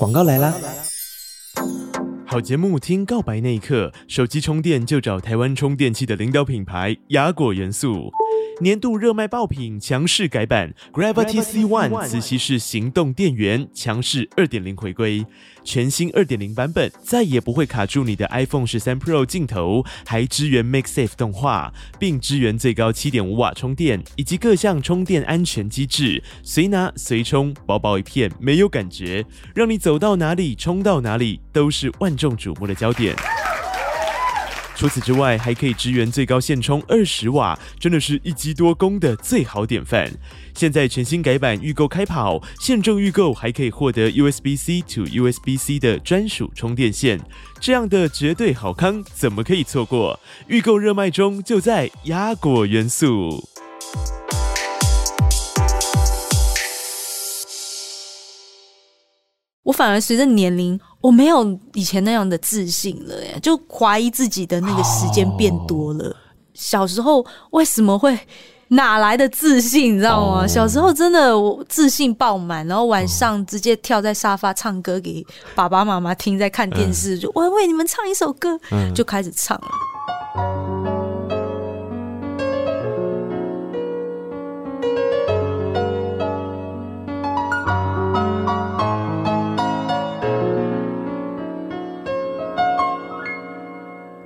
广告来啦！好节目听告白那一刻，手机充电就找台湾充电器的领导品牌雅果元素。年度热卖爆品强势改版，Gravity C One 磁吸式行动电源强势二点零回归，全新二点零版本再也不会卡住你的 iPhone 十三 Pro 镜头，还支援 MagSafe 动画，并支援最高七点五瓦充电以及各项充电安全机制，随拿随充，薄薄一片没有感觉，让你走到哪里充到哪里都是万众瞩目的焦点。除此之外，还可以支援最高线充二十瓦，真的是一机多功的最好典范。现在全新改版预购开跑，现正预购还可以获得 USB-C to USB-C 的专属充电线，这样的绝对好康怎么可以错过？预购热卖中，就在压果元素。我反而随着年龄，我没有以前那样的自信了耶，就怀疑自己的那个时间变多了。Oh. 小时候为什么会哪来的自信？你知道吗？Oh. 小时候真的我自信爆满，然后晚上直接跳在沙发唱歌给爸爸妈妈听，在看电视，就我为你们唱一首歌，就开始唱了。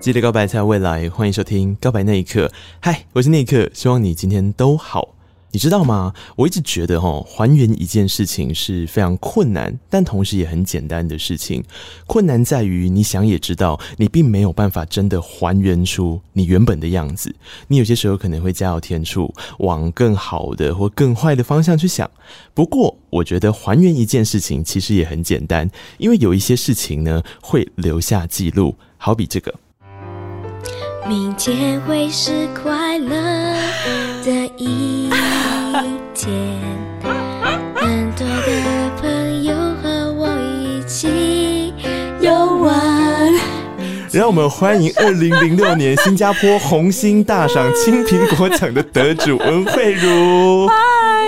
记得告白才有未来，欢迎收听《告白那一刻》。嗨，我是那一刻，希望你今天都好。你知道吗？我一直觉得哈，还原一件事情是非常困难，但同时也很简单的事情。困难在于你想也知道，你并没有办法真的还原出你原本的样子。你有些时候可能会加油添醋，往更好的或更坏的方向去想。不过，我觉得还原一件事情其实也很简单，因为有一些事情呢会留下记录，好比这个。明天会是快乐的一天，很多的朋友和我一起游玩。让我们欢迎二零零六年新加坡红星大赏青苹果奖的得主文慧如。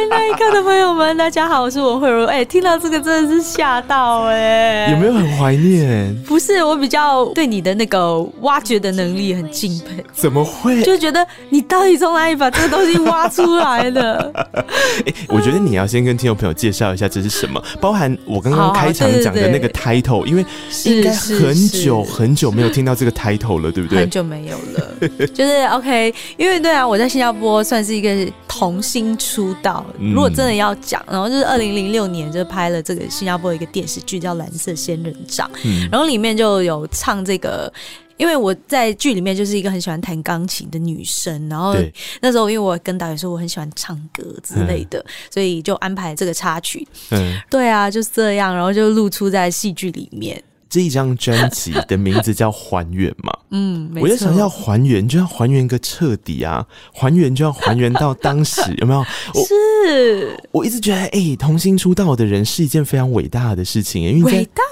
那一刻的朋友们，大家好，我是文慧茹。哎、欸，听到这个真的是吓到哎、欸！有没有很怀念？不是，我比较对你的那个挖掘的能力很敬佩。怎么会？就觉得你到底从哪里把这个东西挖出来的？哎、欸，我觉得你要先跟听众朋友介绍一下这是什么，包含我刚刚开场讲的那个 title，因为应该很久很久没有听到这个 title 了，对不对？很久没有了，就是 OK，因为对啊，我在新加坡算是一个童星出道。如果真的要讲，然后就是二零零六年就拍了这个新加坡一个电视剧叫《蓝色仙人掌》，嗯，然后里面就有唱这个，因为我在剧里面就是一个很喜欢弹钢琴的女生，然后那时候因为我跟导演说我很喜欢唱歌之类的，所以就安排这个插曲。嗯，对啊，就是这样，然后就露出在戏剧里面。这一张专辑的名字叫《还原》嘛？嗯，我就想要还原，就要还原个彻底啊！还原就要还原到当时，有没有？是我，我一直觉得，哎、欸，童星出道的人是一件非常伟大的事情，因为伟大。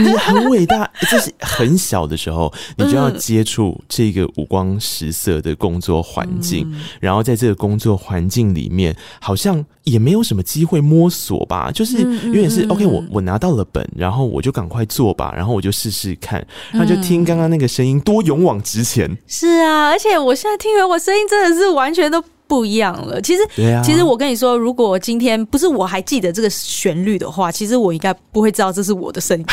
你很伟大，就是很小的时候，你就要接触这个五光十色的工作环境，嗯，然后在这个工作环境里面，好像也没有什么机会摸索吧，就是有点是 OK，我我拿到了本，然后我就赶快做吧，然后我就试试看，然后就听刚刚那个声音，多勇往直前。是啊，而且我现在听完我声音真的是完全都。不一样了。其实，啊、其实我跟你说，如果今天不是我还记得这个旋律的话，其实我应该不会知道这是我的声音。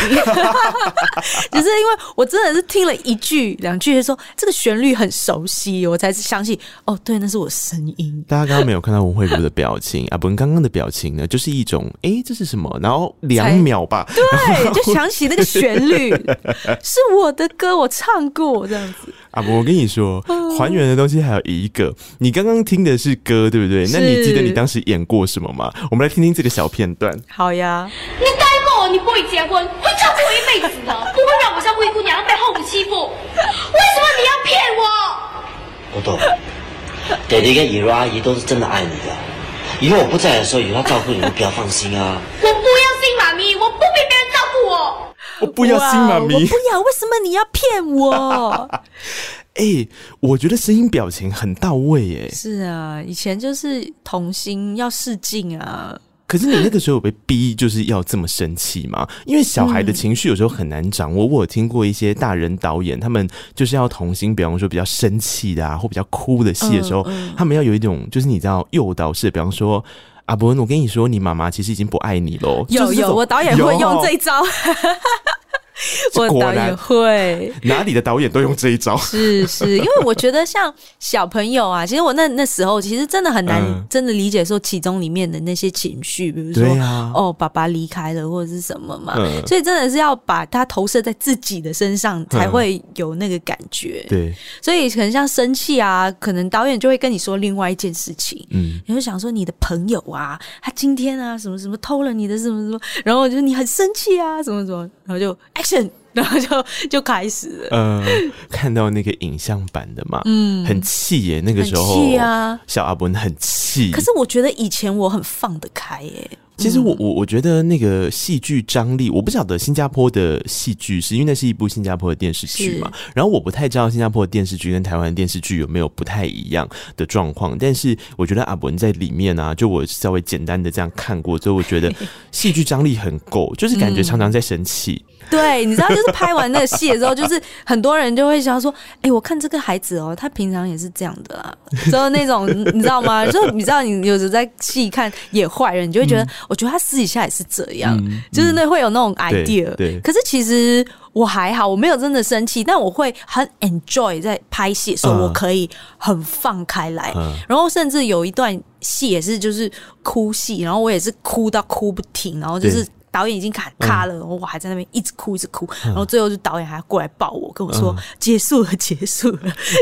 只是因为我真的是听了一句两句，说这个旋律很熟悉，我才相信哦，对，那是我声音。大家刚刚没有看到文慧如的表情啊，不，刚刚的表情呢，就是一种哎、欸，这是什么？然后两秒吧，对，就想起那个旋律 是我的歌，我唱过这样子。啊不，我跟你说，还原的东西还有一个，你刚刚听的是歌，对不对？那你记得你当时演过什么吗？我们来听听这个小片段。好呀。你带过，你不会结婚，会照顾我一辈子的，不会让我像灰姑娘被后母欺负。为什么你要骗我？我懂，爹爹跟以柔阿姨都是真的爱你的。以后我不在的时候，有他照顾你，你不要放心啊。我不要信妈咪，我不必我。不要新妈咪，我不要。为什么你要骗我？哎、欸，我觉得声音表情很到位耶。是啊，以前就是童星要试镜啊。可是你那个时候有被逼就是要这么生气吗？因为小孩的情绪有时候很难掌握。我有听过一些大人导演，他们就是要童星，比方说比较生气的啊，或比较哭的戏的时候，嗯嗯、他们要有一种就是你知道诱导式，比方说阿伯，我跟你说，你妈妈其实已经不爱你喽。有有，我导演会用这一招。我导演会，哪里的导演都用这一招。是是，因为我觉得像小朋友啊，其实我那那时候其实真的很难真的理解说其中里面的那些情绪，比如说、啊、哦，爸爸离开了或者是什么嘛，嗯、所以真的是要把它投射在自己的身上才会有那个感觉。嗯、对，所以可能像生气啊，可能导演就会跟你说另外一件事情，嗯，你会想说你的朋友啊，他今天啊什么什么偷了你的什么什么，然后就是你很生气啊什么什么，然后就 액션! 然后就就开始了，嗯、呃，看到那个影像版的嘛，嗯，很气耶，那个时候，气啊，小阿伯很气。可是我觉得以前我很放得开耶。其实我我我觉得那个戏剧张力，我不晓得新加坡的戏剧是因为那是一部新加坡的电视剧嘛，然后我不太知道新加坡的电视剧跟台湾的电视剧有没有不太一样的状况，但是我觉得阿文在里面啊，就我稍微简单的这样看过所以，我觉得 戏剧张力很够，就是感觉常常在生气。嗯对，你知道，就是拍完那个戏的时候，就是很多人就会想说：“哎、欸，我看这个孩子哦，他平常也是这样的啊。”之后那种你知道吗？就你知道，你有时在戏看演坏人，你就会觉得，嗯、我觉得他私底下也是这样，嗯、就是那会有那种 idea。对，对，可是其实我还好，我没有真的生气，但我会很 enjoy 在拍戏的时候，我可以很放开来，嗯、然后甚至有一段戏也是就是哭戏，然后我也是哭到哭不停，然后就是。导演已经卡卡了，然后我还在那边一直哭一直哭，然后最后就导演还要过来抱我，跟我说结束了结束了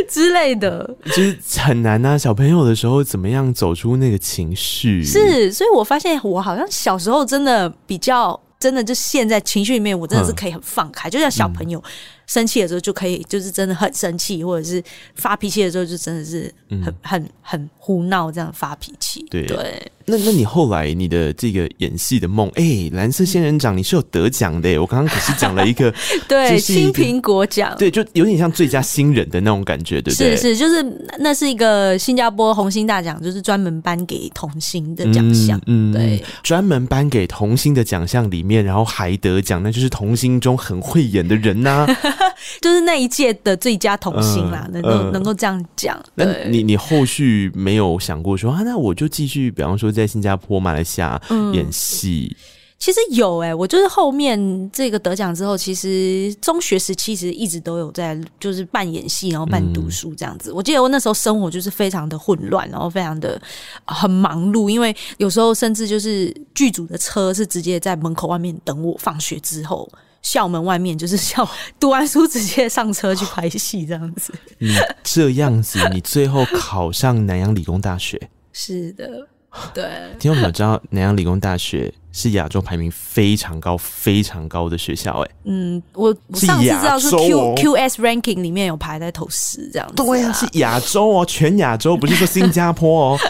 之类的，就是很难啊。小朋友的时候怎么样走出那个情绪？是，所以我发现我好像小时候真的比较真的，就陷在情绪里面，我真的是可以很放开，就像小朋友。生气的时候就可以，就是真的很生气，或者是发脾气的时候就真的是很、嗯、很很胡闹这样发脾气。对对，那那你后来你的这个演戏的梦，哎、欸，蓝色仙人掌你是有得奖的，我刚刚可是讲了一个 对青苹果奖，对，就有点像最佳新人的那种感觉，对不对？是是，就是那是一个新加坡红星大奖，就是专门颁给童星的奖项，嗯，对，专门颁给童星的奖项里面，然后还得奖，那就是童星中很会演的人呐、啊。就是那一届的最佳童星啦，嗯、能够、嗯、能够这样讲。那你你后续没有想过说啊？那我就继续，比方说在新加坡、马来西亚演戏、嗯。其实有哎、欸，我就是后面这个得奖之后，其实中学时期其实一直都有在，就是半演戏，然后半读书这样子。嗯、我记得我那时候生活就是非常的混乱，然后非常的很忙碌，因为有时候甚至就是剧组的车是直接在门口外面等我放学之后。校门外面就是校 读完书直接上车去拍戏这样子。你这样子，你最后考上南洋理工大学？是的，对。听众朋友知道南洋理工大学是亚洲排名非常高、非常高的学校，哎。嗯，我上次知道是 Q、哦、QS ranking 里面有排在头十这样子。对啊，是亚洲哦，全亚洲，不是说新加坡哦。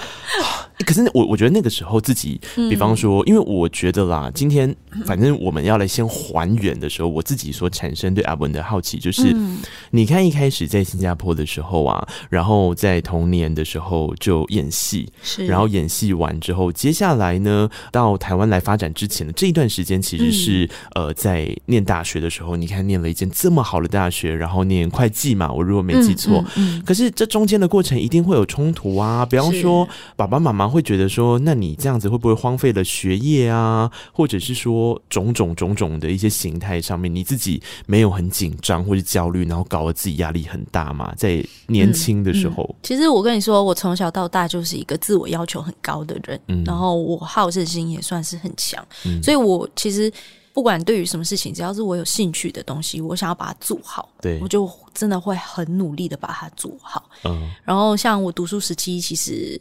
可是我我觉得那个时候自己，比方说，因为我觉得啦，今天反正我们要来先还原的时候，我自己所产生对阿文的好奇，就是你看一开始在新加坡的时候啊，然后在童年的时候就演戏，是，然后演戏完之后，接下来呢到台湾来发展之前的这一段时间，其实是呃在念大学的时候，你看念了一间这么好的大学，然后念会计嘛，我如果没记错，可是这中间的过程一定会有冲突啊，比方说爸爸妈妈。会觉得说，那你这样子会不会荒废了学业啊？或者是说种种种种的一些形态上面，你自己没有很紧张或者焦虑，然后搞得自己压力很大嘛？在年轻的时候，其实我跟你说，我从小到大就是一个自我要求很高的人，嗯，然后我好胜心也算是很强，嗯，所以我其实不管对于什么事情，只要是我有兴趣的东西，我想要把它做好，对，我就真的会很努力的把它做好，嗯，然后像我读书时期，其实。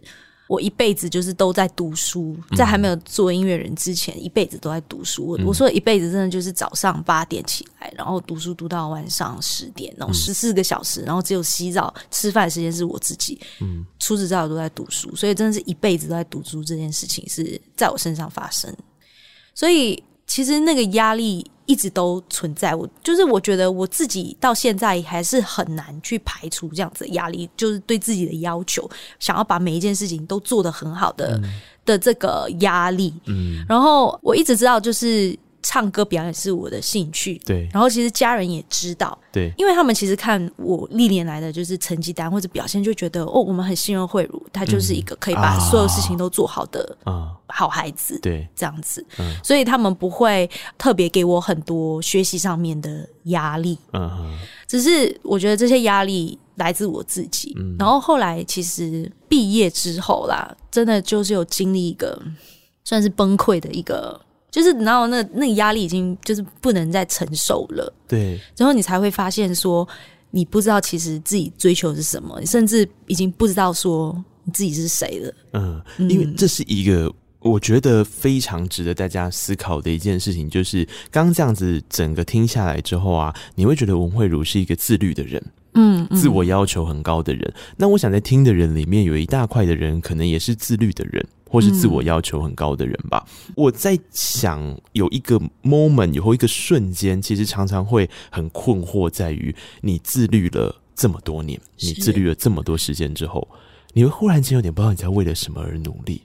我一辈子就是都在读书，在还没有做音乐人之前，一辈子都在读书。我我说一辈子真的就是早上八点起来，然后读书读到晚上十点，然后十四个小时，然后只有洗澡、吃饭时间是我自己。嗯，除此之外我都在读书，所以真的是一辈子都在读书这件事情是在我身上发生。所以其实那个压力。一直都存在，我就是我觉得我自己到现在还是很难去排除这样子的压力，就是对自己的要求，想要把每一件事情都做得很好的、嗯、的这个压力。嗯，然后我一直知道，就是。唱歌表演是我的兴趣，对。然后其实家人也知道，对，因为他们其实看我历年来的就是成绩单或者表现，就觉得哦，我们很信任慧茹，她就是一个可以把所有事情都做好的好孩子，对，这样子。所以他们不会特别给我很多学习上面的压力，嗯。只是我觉得这些压力来自我自己。然后后来其实毕业之后啦，真的就是有经历一个算是崩溃的一个。就是然后那那个压力已经就是不能再承受了，对，然后你才会发现说，你不知道其实自己追求的是什么，你甚至已经不知道说你自己是谁了。嗯，因为这是一个我觉得非常值得大家思考的一件事情，就是刚刚这样子整个听下来之后啊，你会觉得文慧如是一个自律的人，嗯，嗯，自我要求很高的人。那我想在听的人里面有一大块的人，可能也是自律的人。或是自我要求很高的人吧，嗯、我在想有一个 moment，有一个瞬间，其实常常会很困惑，在于你自律了这么多年，你自律了这么多时间之后，你会忽然间有点不知道你在为了什么而努力。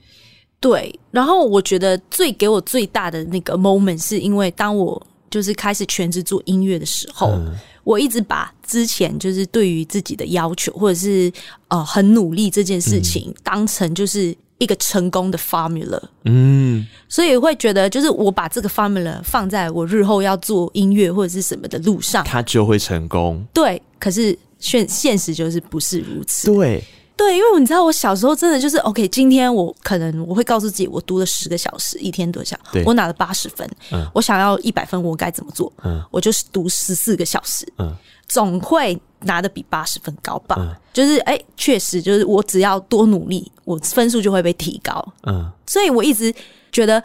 对，然后我觉得最给我最大的那个 moment，是因为当我就是开始全职做音乐的时候，嗯、我一直把之前就是对于自己的要求，或者是呃很努力这件事情，当成就是。一个成功的 formula，嗯，所以会觉得，就是我把这个 formula 放在我日后要做音乐或者是什么的路上，它就会成功。对，可是现现实就是不是如此。对，对，因为你知道，我小时候真的就是 OK，今天我可能我会告诉自己，我读了十个小时，一天多小，我拿了八十分，嗯，我想要一百分，我该怎么做？嗯，我就是读十四个小时，嗯，总会。拿的比八十分高吧，嗯、就是哎，确、欸、实就是我只要多努力，我分数就会被提高。嗯，所以我一直觉得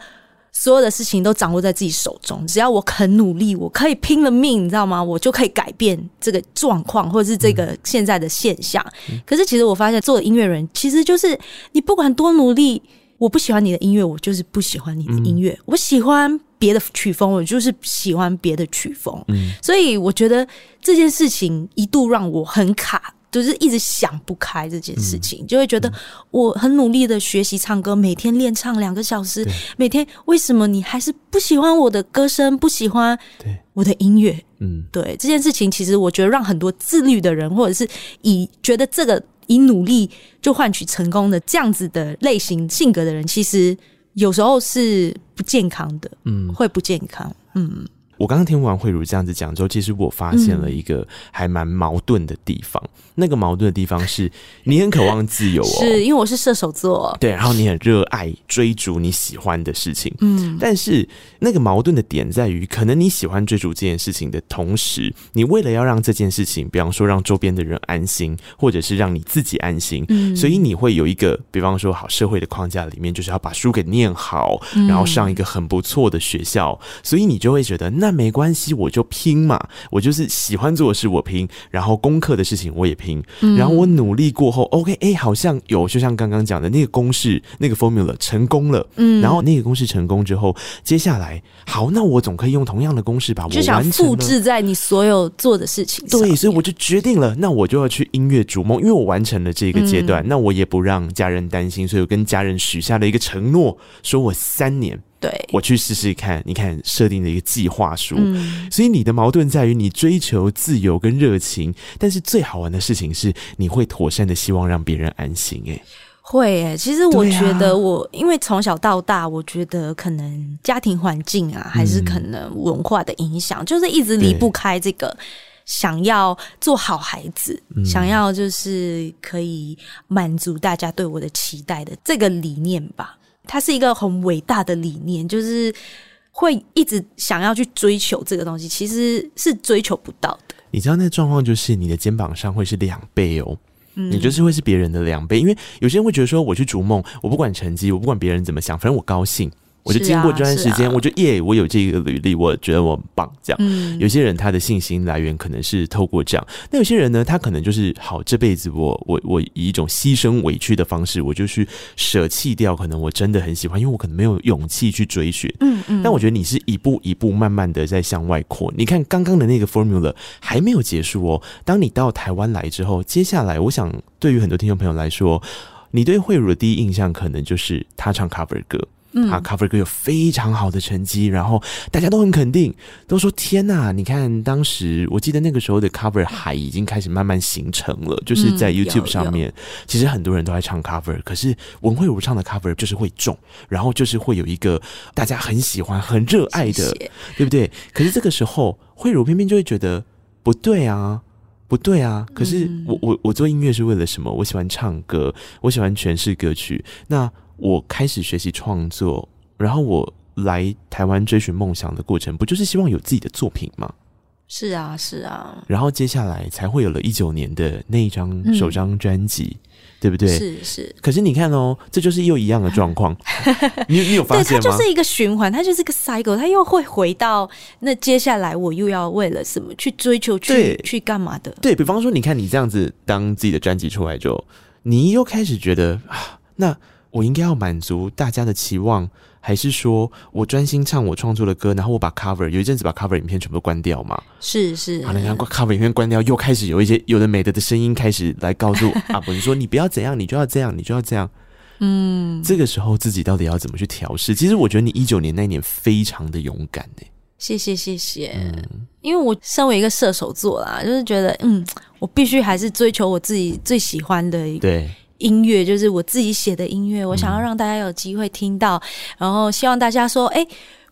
所有的事情都掌握在自己手中，只要我肯努力，我可以拼了命，你知道吗？我就可以改变这个状况，或者是这个现在的现象。嗯、可是其实我发现，做音乐人其实就是你不管多努力，我不喜欢你的音乐，我就是不喜欢你的音乐，嗯、我喜欢。别的曲风，我就是喜欢别的曲风，嗯，所以我觉得这件事情一度让我很卡，就是一直想不开这件事情，嗯、就会觉得我很努力的学习唱歌，每天练唱两个小时，每天为什么你还是不喜欢我的歌声，不喜欢我的音乐？嗯，对这件事情，其实我觉得让很多自律的人，或者是以觉得这个以努力就换取成功的这样子的类型性格的人，其实。有时候是不健康的，嗯，会不健康，嗯。我刚刚听完慧茹这样子讲之后，其实我发现了一个还蛮矛盾的地方。嗯、那个矛盾的地方是，你很渴望自由哦，是因为我是射手座，对，然后你很热爱追逐你喜欢的事情，嗯。但是那个矛盾的点在于，可能你喜欢追逐这件事情的同时，你为了要让这件事情，比方说让周边的人安心，或者是让你自己安心，嗯，所以你会有一个，比方说好社会的框架里面，就是要把书给念好，然后上一个很不错的学校，嗯、所以你就会觉得那。没关系，我就拼嘛！我就是喜欢做的事，我拼；然后功课的事情我也拼。嗯、然后我努力过后，OK，哎、欸，好像有，就像刚刚讲的那个公式，那个 formula 成功了。嗯，然后那个公式成功之后，接下来好，那我总可以用同样的公式把我复制在你所有做的事情上。对，所以我就决定了，那我就要去音乐逐梦，因为我完成了这个阶段，嗯、那我也不让家人担心，所以我跟家人许下了一个承诺，说我三年。对，我去试试看。你看，设定的一个计划书，嗯、所以你的矛盾在于你追求自由跟热情，但是最好玩的事情是，你会妥善的希望让别人安心。哎，会哎。其实我觉得我，啊、因为从小到大，我觉得可能家庭环境啊，还是可能文化的影响，嗯、就是一直离不开这个想要做好孩子，对想要就是可以满足大家对我的期待的这个理念吧。它是一个很伟大的理念，就是会一直想要去追求这个东西，其实是追求不到的。你知道那状况就是你的肩膀上会是两倍哦，嗯、你就是会是别人的两倍。因为有些人会觉得说，我去逐梦，我不管成绩，我不管别人怎么想，反正我高兴。我就经过这段时间，啊啊、我就耶，我有这个履历，我觉得我很棒。这样，嗯、有些人他的信心来源可能是透过这样，那有些人呢，他可能就是好，这辈子我我我以一种牺牲委屈的方式，我就去舍弃掉可能我真的很喜欢，因为我可能没有勇气去追寻。嗯嗯。但我觉得你是一步一步慢慢的在向外扩。你看刚刚的那个 formula 还没有结束哦。当你到台湾来之后，接下来我想对于很多听众朋友来说，你对慧茹的第一印象可能就是她唱 cover 歌。嗯，他 cover 歌有非常好的成绩，然后大家都很肯定，都说天呐，你看当时我记得那个时候的 cover 海已经开始慢慢形成了，就是在 YouTube 上面，嗯、其实很多人都在唱 cover，可是文慧如唱的 cover 就是会中，然后就是会有一个大家很喜欢、很热爱的，谢谢对不对？可是这个时候慧茹偏偏就会觉得不对啊，不对啊！可是我我我做音乐是为了什么？我喜欢唱歌，我喜欢诠释歌曲，那。我开始学习创作，然后我来台湾追寻梦想的过程，不就是希望有自己的作品吗？是啊，是啊。然后接下来才会有了一九年的那一张首张专辑，嗯、对不对？是是。可是你看哦，这就是又一样的状况。你你有发现吗？对，它就是一个循环，它就是一个 cycle，它又会回到那接下来我又要为了什么去追求，去去干嘛的？对，比方说，你看你这样子，当自己的专辑出来之后，你又开始觉得啊，那。我应该要满足大家的期望，还是说我专心唱我创作的歌，然后我把 cover 有一阵子把 cover 影片全部关掉嘛？是是，好，然后 cover 影片关掉，又开始有一些有的没的的声音开始来告诉 阿伯，你说你不要怎样，你就要这样，你就要这样。嗯，这个时候自己到底要怎么去调试？其实我觉得你一九年那年非常的勇敢呢。谢谢谢谢，嗯，因为我身为一个射手座啦，就是觉得嗯，我必须还是追求我自己最喜欢的一个。对。音乐就是我自己写的音乐，我想要让大家有机会听到，嗯、然后希望大家说，哎、欸，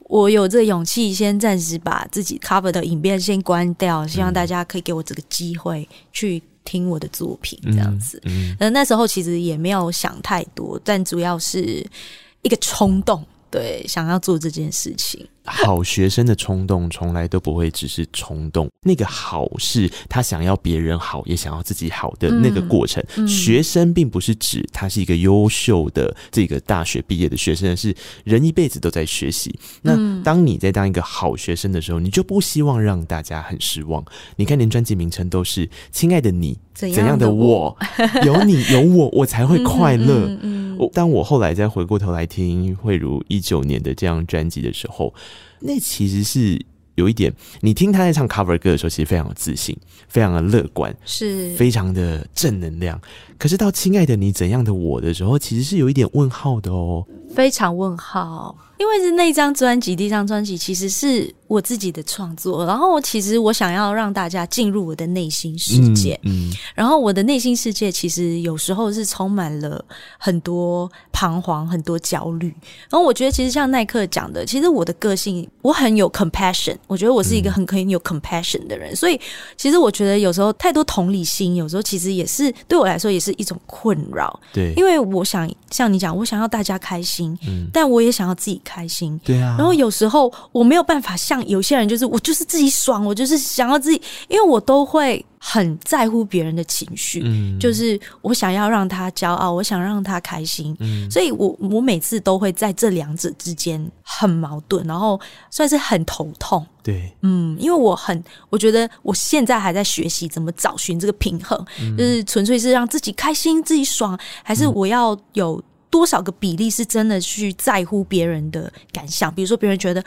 我有这个勇气，先暂时把自己 cover 的影片先关掉，希望大家可以给我这个机会去听我的作品，这样子。嗯，嗯，那时候其实也没有想太多，但主要是一个冲动，对，想要做这件事情。好学生的冲动从来都不会只是冲动，那个好是他想要别人好，也想要自己好的那个过程。嗯嗯、学生并不是指他是一个优秀的这个大学毕业的学生，是人一辈子都在学习。那当你在当一个好学生的时候，你就不希望让大家很失望。你看，连专辑名称都是“亲爱的你”，怎样的我，有你有我，我才会快乐。嗯嗯嗯、当我后来再回过头来听慧如一九年的这张专辑的时候。那其实是有一点，你听他在唱 cover 歌的时候，其实非常有自信，非常的乐观，是非常的正能量。可是到亲爱的你怎样的我的时候，其实是有一点问号的哦，非常问号。因为是那张专辑，第一张专辑其实是我自己的创作，然后其实我想要让大家进入我的内心世界，嗯，嗯，然后我的内心世界其实有时候是充满了很多彷徨、很多焦虑。然后我觉得，其实像耐克讲的，其实我的个性我很有 compassion，我觉得我是一个很可以有 compassion 的人，嗯，所以其实我觉得有时候太多同理心，有时候其实也是对我来说也是一种困扰，对，因为我想像你讲，我想要大家开心，嗯，但我也想要自己。开心，对啊。然后有时候我没有办法像有些人，就是我就是自己爽，我就是想要自己，因为我都会很在乎别人的情绪，嗯，就是我想要让他骄傲，我想让他开心，嗯，所以我我每次都会在这两者之间很矛盾，然后算是很头痛，对，嗯，因为我很我觉得我现在还在学习怎么找寻这个平衡，嗯，就是纯粹是让自己开心、自己爽，还是我要有。多少个比例是真的去在乎别人的感想？比如说，别人觉得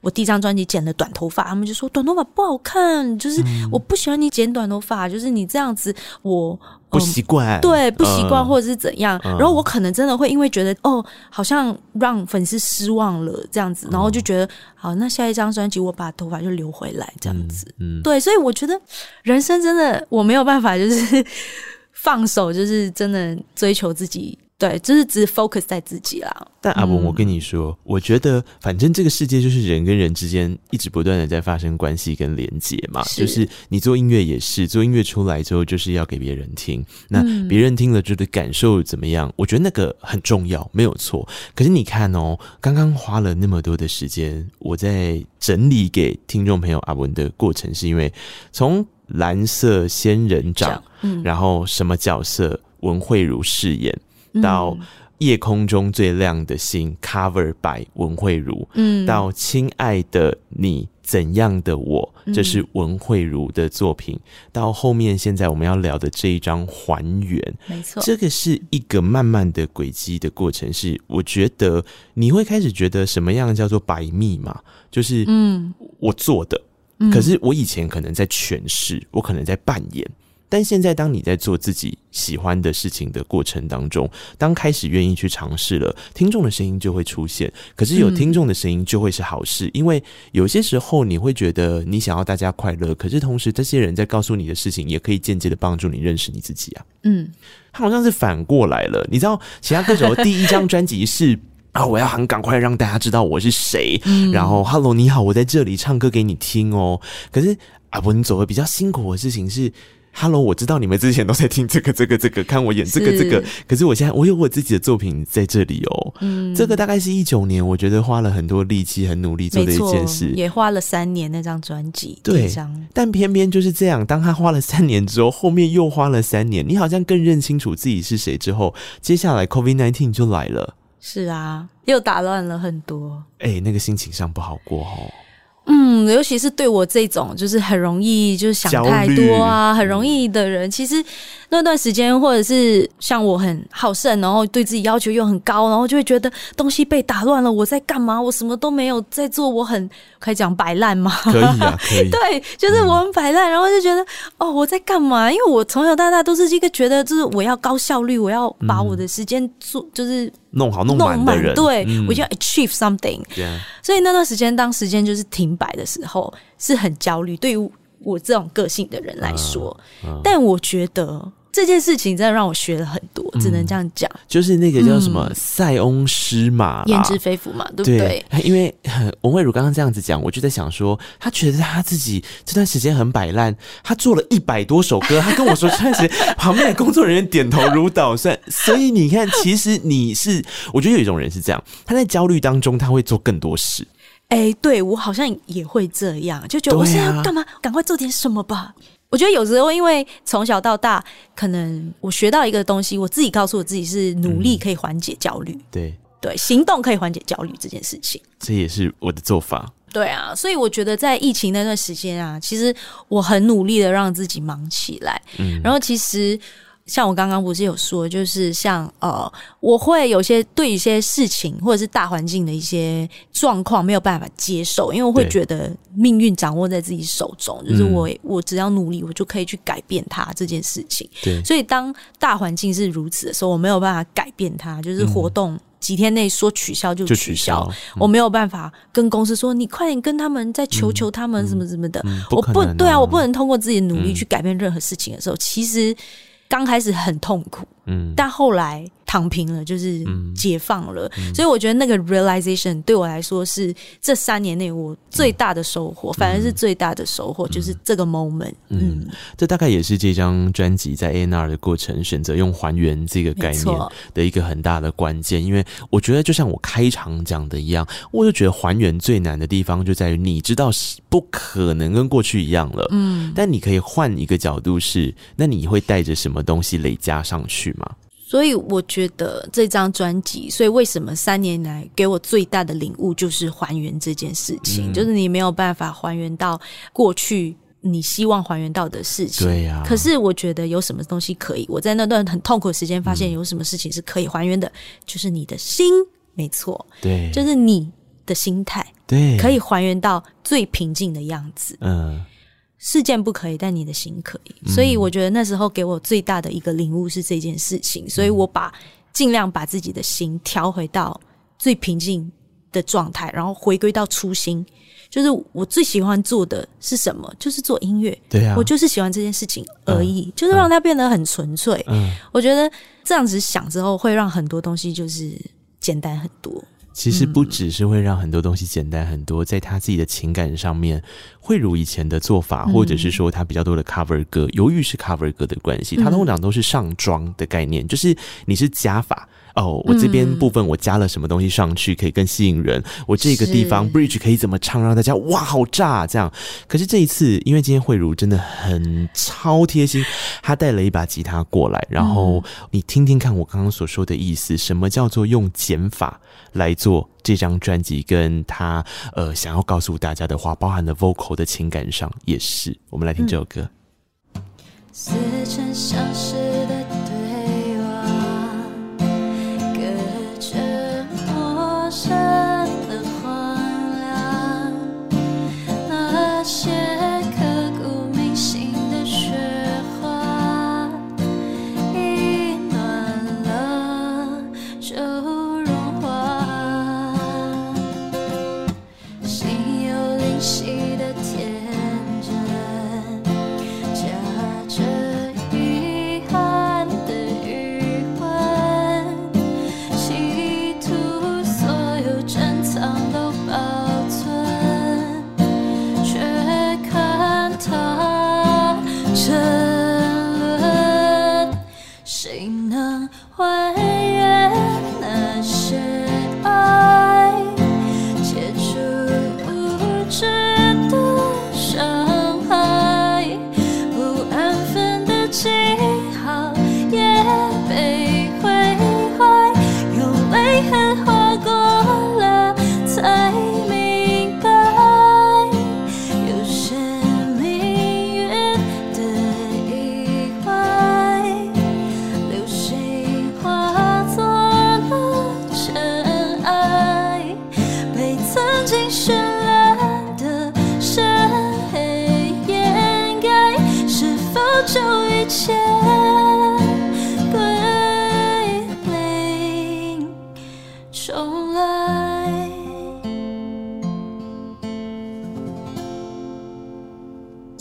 我第一张专辑剪了短头发，他们就说短头发不好看，就是我不喜欢你剪短头发，就是你这样子我不习惯，对，不习惯或者是怎样。然后我可能真的会因为觉得哦，好像让粉丝失望了这样子，然后就觉得好，那下一张专辑我把头发就留回来这样子。嗯，对，所以我觉得人生真的我没有办法就是 放手，就是真的追求自己。对，就是只 focus 在自己啦。但阿文，我跟你说，嗯、我觉得反正这个世界就是人跟人之间一直不断的在发生关系跟连接嘛。是就是你做音乐也是，做音乐出来之后就是要给别人听，那别人听了觉得感受怎么样？嗯、我觉得那个很重要，没有错。可是你看哦，刚刚花了那么多的时间，我在整理给听众朋友阿文的过程，是因为从蓝色仙人掌，嗯、然后什么角色文慧如饰演。到夜空中最亮的星，cover by 文慧茹，嗯，到亲爱的你怎样的我，这是文慧茹的作品。嗯、到后面现在我们要聊的这一张还原，没错，这个是一个慢慢的轨迹的过程。是我觉得你会开始觉得什么样叫做百密嘛？就是嗯，我做的，嗯、可是我以前可能在诠释，我可能在扮演。但现在，当你在做自己喜欢的事情的过程当中，当开始愿意去尝试了，听众的声音就会出现。可是有听众的声音就会是好事，嗯、因为有些时候你会觉得你想要大家快乐，可是同时这些人在告诉你的事情，也可以间接的帮助你认识你自己啊。嗯，他好像是反过来了。你知道，其他歌手的第一张专辑是 啊，我要很赶快让大家知道我是谁，嗯、然后 Hello 你好，我在这里唱歌给你听哦。可是啊，我走的比较辛苦的事情是。Hello，我知道你们之前都在听这个、这个、这个，看我演这个、这个。可是我现在我有我自己的作品在这里哦。嗯，这个大概是一九年，我觉得花了很多力气、很努力做的一件事，也花了三年那张专辑。对，但偏偏就是这样，当他花了三年之后，后面又花了三年，你好像更认清楚自己是谁之后，接下来 COVID-19 就来了。是啊，又打乱了很多。哎、欸，那个心情上不好过哦。嗯，尤其是对我这种就是很容易就是想太多啊，很容易的人，其实那段时间或者是像我很好胜，然后对自己要求又很高，然后就会觉得东西被打乱了，我在干嘛？我什么都没有在做，我很可以讲摆烂吗？可以啊，可以。对，就是我很摆烂，然后就觉得哦，我在干嘛？因为我从小到大都是一个觉得就是我要高效率，我要把我的时间做就是。弄好弄满的人，对、嗯、我就要 achieve something。所以那段时间，当时间就是停摆的时候，是很焦虑。对于我这种个性的人来说，uh, uh. 但我觉得。这件事情真的让我学了很多，嗯、只能这样讲。就是那个叫什么“塞翁失马”，焉知非福嘛，对不对？对，因为 文慧茹刚刚这样子讲，我就在想说，他觉得他自己这段时间很摆烂，他做了一百多首歌，他跟我说这段时间旁边的工作人员点头如捣蒜。所以你看，其实你是，我觉得有一种人是这样，他在焦虑当中，他会做更多事。哎，对，我好像也会这样，就觉得我现在要干嘛？赶快做点什么吧。我觉得有时候，因为从小到大，可能我学到一个东西，我自己告诉我自己是努力可以缓解焦虑，嗯，对对，行动可以缓解焦虑这件事情，这也是我的做法。对啊，所以我觉得在疫情那段时间啊，其实我很努力的让自己忙起来，嗯，然后其实。像我刚刚不是有说，就是像呃，我会有些对一些事情或者是大环境的一些状况没有办法接受，因为我会觉得命运掌握在自己手中，就是我、嗯、我只要努力，我就可以去改变它这件事情。对，所以当大环境是如此的时候，我没有办法改变它，就是活动几天内说取消就取消，取消。嗯、我没有办法跟公司说你快点跟他们再求求他们什么什么的，嗯。嗯、不我不对啊，我不能通过自己的努力去改变任何事情的时候，嗯、其实。刚开始很痛苦，嗯，但后来。躺平了，就是解放了，嗯、所以我觉得那个 realization 对我来说是这三年内我最大的收获，嗯、反而是最大的收获，就是这个 moment。嗯，嗯。这大概也是这张专辑在 A N R 的过程选择用还原这个概念的一个很大的关键，因为我觉得就像我开场讲的一样，我就觉得还原最难的地方就在于你知道是不可能跟过去一样了，嗯，但你可以换一个角度是，那你会带着什么东西累加上去吗？所以我觉得这张专辑，所以为什么三年来给我最大的领悟就是还原这件事情，嗯、就是你没有办法还原到过去你希望还原到的事情。对呀、啊。可是我觉得有什么东西可以？我在那段很痛苦的时间发现有什么事情是可以还原的，嗯、就是你的心，没错，对，就是你的心态，对，可以还原到最平静的样子。嗯。事件不可以，但你的心可以。所以我觉得那时候给我最大的一个领悟是这件事情。所以我把尽量把自己的心调回到最平静的状态，然后回归到初心，就是我最喜欢做的是什么？就是做音乐。对啊，我就是喜欢这件事情而已，嗯、就是让它变得很纯粹。嗯，我觉得这样子想之后，会让很多东西就是简单很多。其实不只是会让很多东西简单很多，在他自己的情感上面，会如以前的做法，或者是说他比较多的 cover 歌，由于是 cover 歌的关系，他通常都是上妆的概念，就是你是加法。哦，我这边部分我加了什么东西上去，可以更吸引人。我这个地方 bridge 可以怎么唱，让大家哇好炸这样。可是这一次，因为今天慧茹真的很超贴心，她带了一把吉他过来，然后你听听看我刚刚所说的意思，什么叫做用减法来做这张专辑，跟他呃想要告诉大家的话，包含了 vocal 的情感上也是。我们来听这首歌。似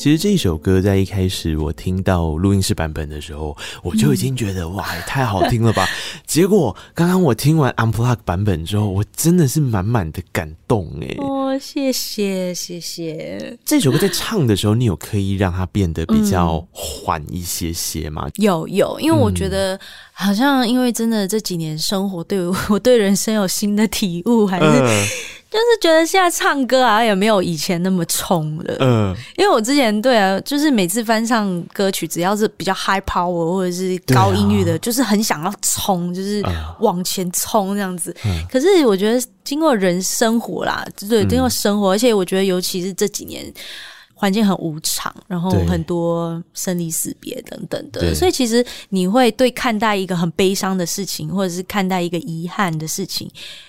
其实这首歌在一开始我听到录音室版本的时候，我就已经觉得、嗯、哇，也太好听了吧！结果刚刚我听完 Unplug 版本之后，我真的是满满的感动哎！哦，谢谢谢谢。这首歌在唱的时候，你有刻意让它变得比较缓一些些吗？有有，因为我觉得好像因为真的这几年生活对我，我对人生有新的体悟，还是。呃就是觉得现在唱歌啊也没有以前那么冲了，嗯，因为我之前对啊，就是每次翻唱歌曲，只要是比较 high power 或者是高音域的，就是很想要冲，就是往前冲这样子。可是我觉得经过人生活啦，对，经过生活，而且我觉得尤其是这几年环境很无常，然后很多生离死别等等的，所以其实你会对看待一个很悲伤的事情，或者是看待一个遗憾的事情，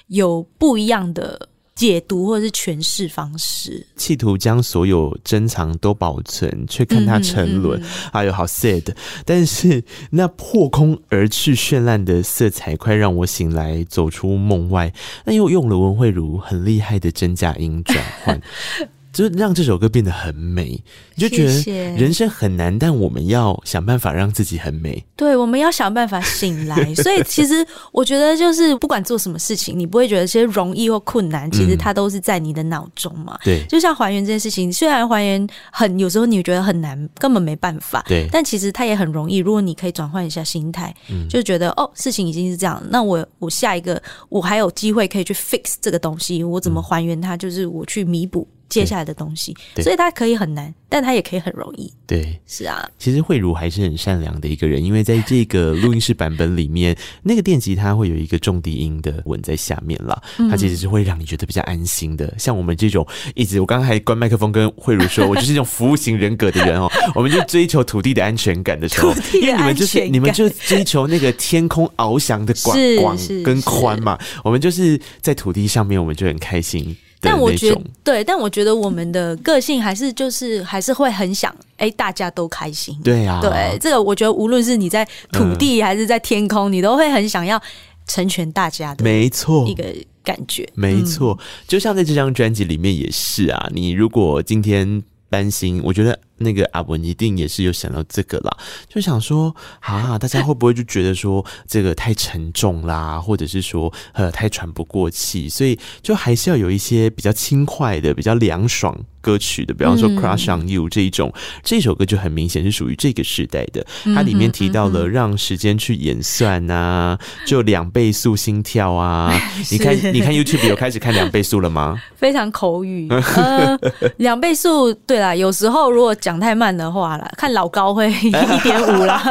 有不一样的。解读或者是诠释方式，企图将所有珍藏都保存，却看它沉沦。哎呦，好 sad！但是那破空而去绚烂的色彩，快让我醒来，走出梦外。那又用了文慧如很厉害的真假音转换。就是让这首歌变得很美，你就觉得人生很难，但我们要想办法让自己很美。对，我们要想办法醒来。所以 其实我觉得，就是不管做什么事情，你不会觉得这些容易或困难，其实它都是在你的脑中嘛。对，就像还原这件事情，虽然还原很有时候你觉得很难，根本没办法。对，但其实它也很容易。如果你可以转换一下心态，就觉得哦，事情已经是这样，那我我下一个我还有机会可以去 fix 这个东西，我怎么还原它？就是我去弥补。接下来的东西，所以它可以很难，但它也可以很容易。对，是啊。其实慧茹还是很善良的一个人，因为在这个录音室版本里面，那个电吉他会有一个重低音的吻在下面啦，它其实是会让你觉得比较安心的。像我们这种一直，我刚刚还关麦克风跟慧茹说，我就是这种服务型人格的人哦，我们就追求土地的安全感的时候，因为你们就是你们就追求那个天空翱翔的广广跟宽嘛，我们就是在土地上面，我们就很开心。但我觉得对，但我觉得我们的个性还是就是还是会很想哎、欸，大家都开心。对啊，对这个我觉得无论是你在土地还是在天空，嗯、你都会很想要成全大家的，没错，一个感觉，没错。就像在这张专辑里面也是啊，你如果今天担心，我觉得。那个阿文一定也是有想到这个啦，就想说啊，大家会不会就觉得说这个太沉重啦，或者是说呃太喘不过气，所以就还是要有一些比较轻快的、比较凉爽歌曲的，比方说《Crush on You》这一种，嗯、这首歌就很明显是属于这个时代的。它里面提到了让时间去演算啊，就两倍速心跳啊。你看，你看 YouTube 有开始看两倍速了吗？非常口语，呃，两倍速。对啦，有时候如果讲。太慢的话啦，看老高会一点五啦，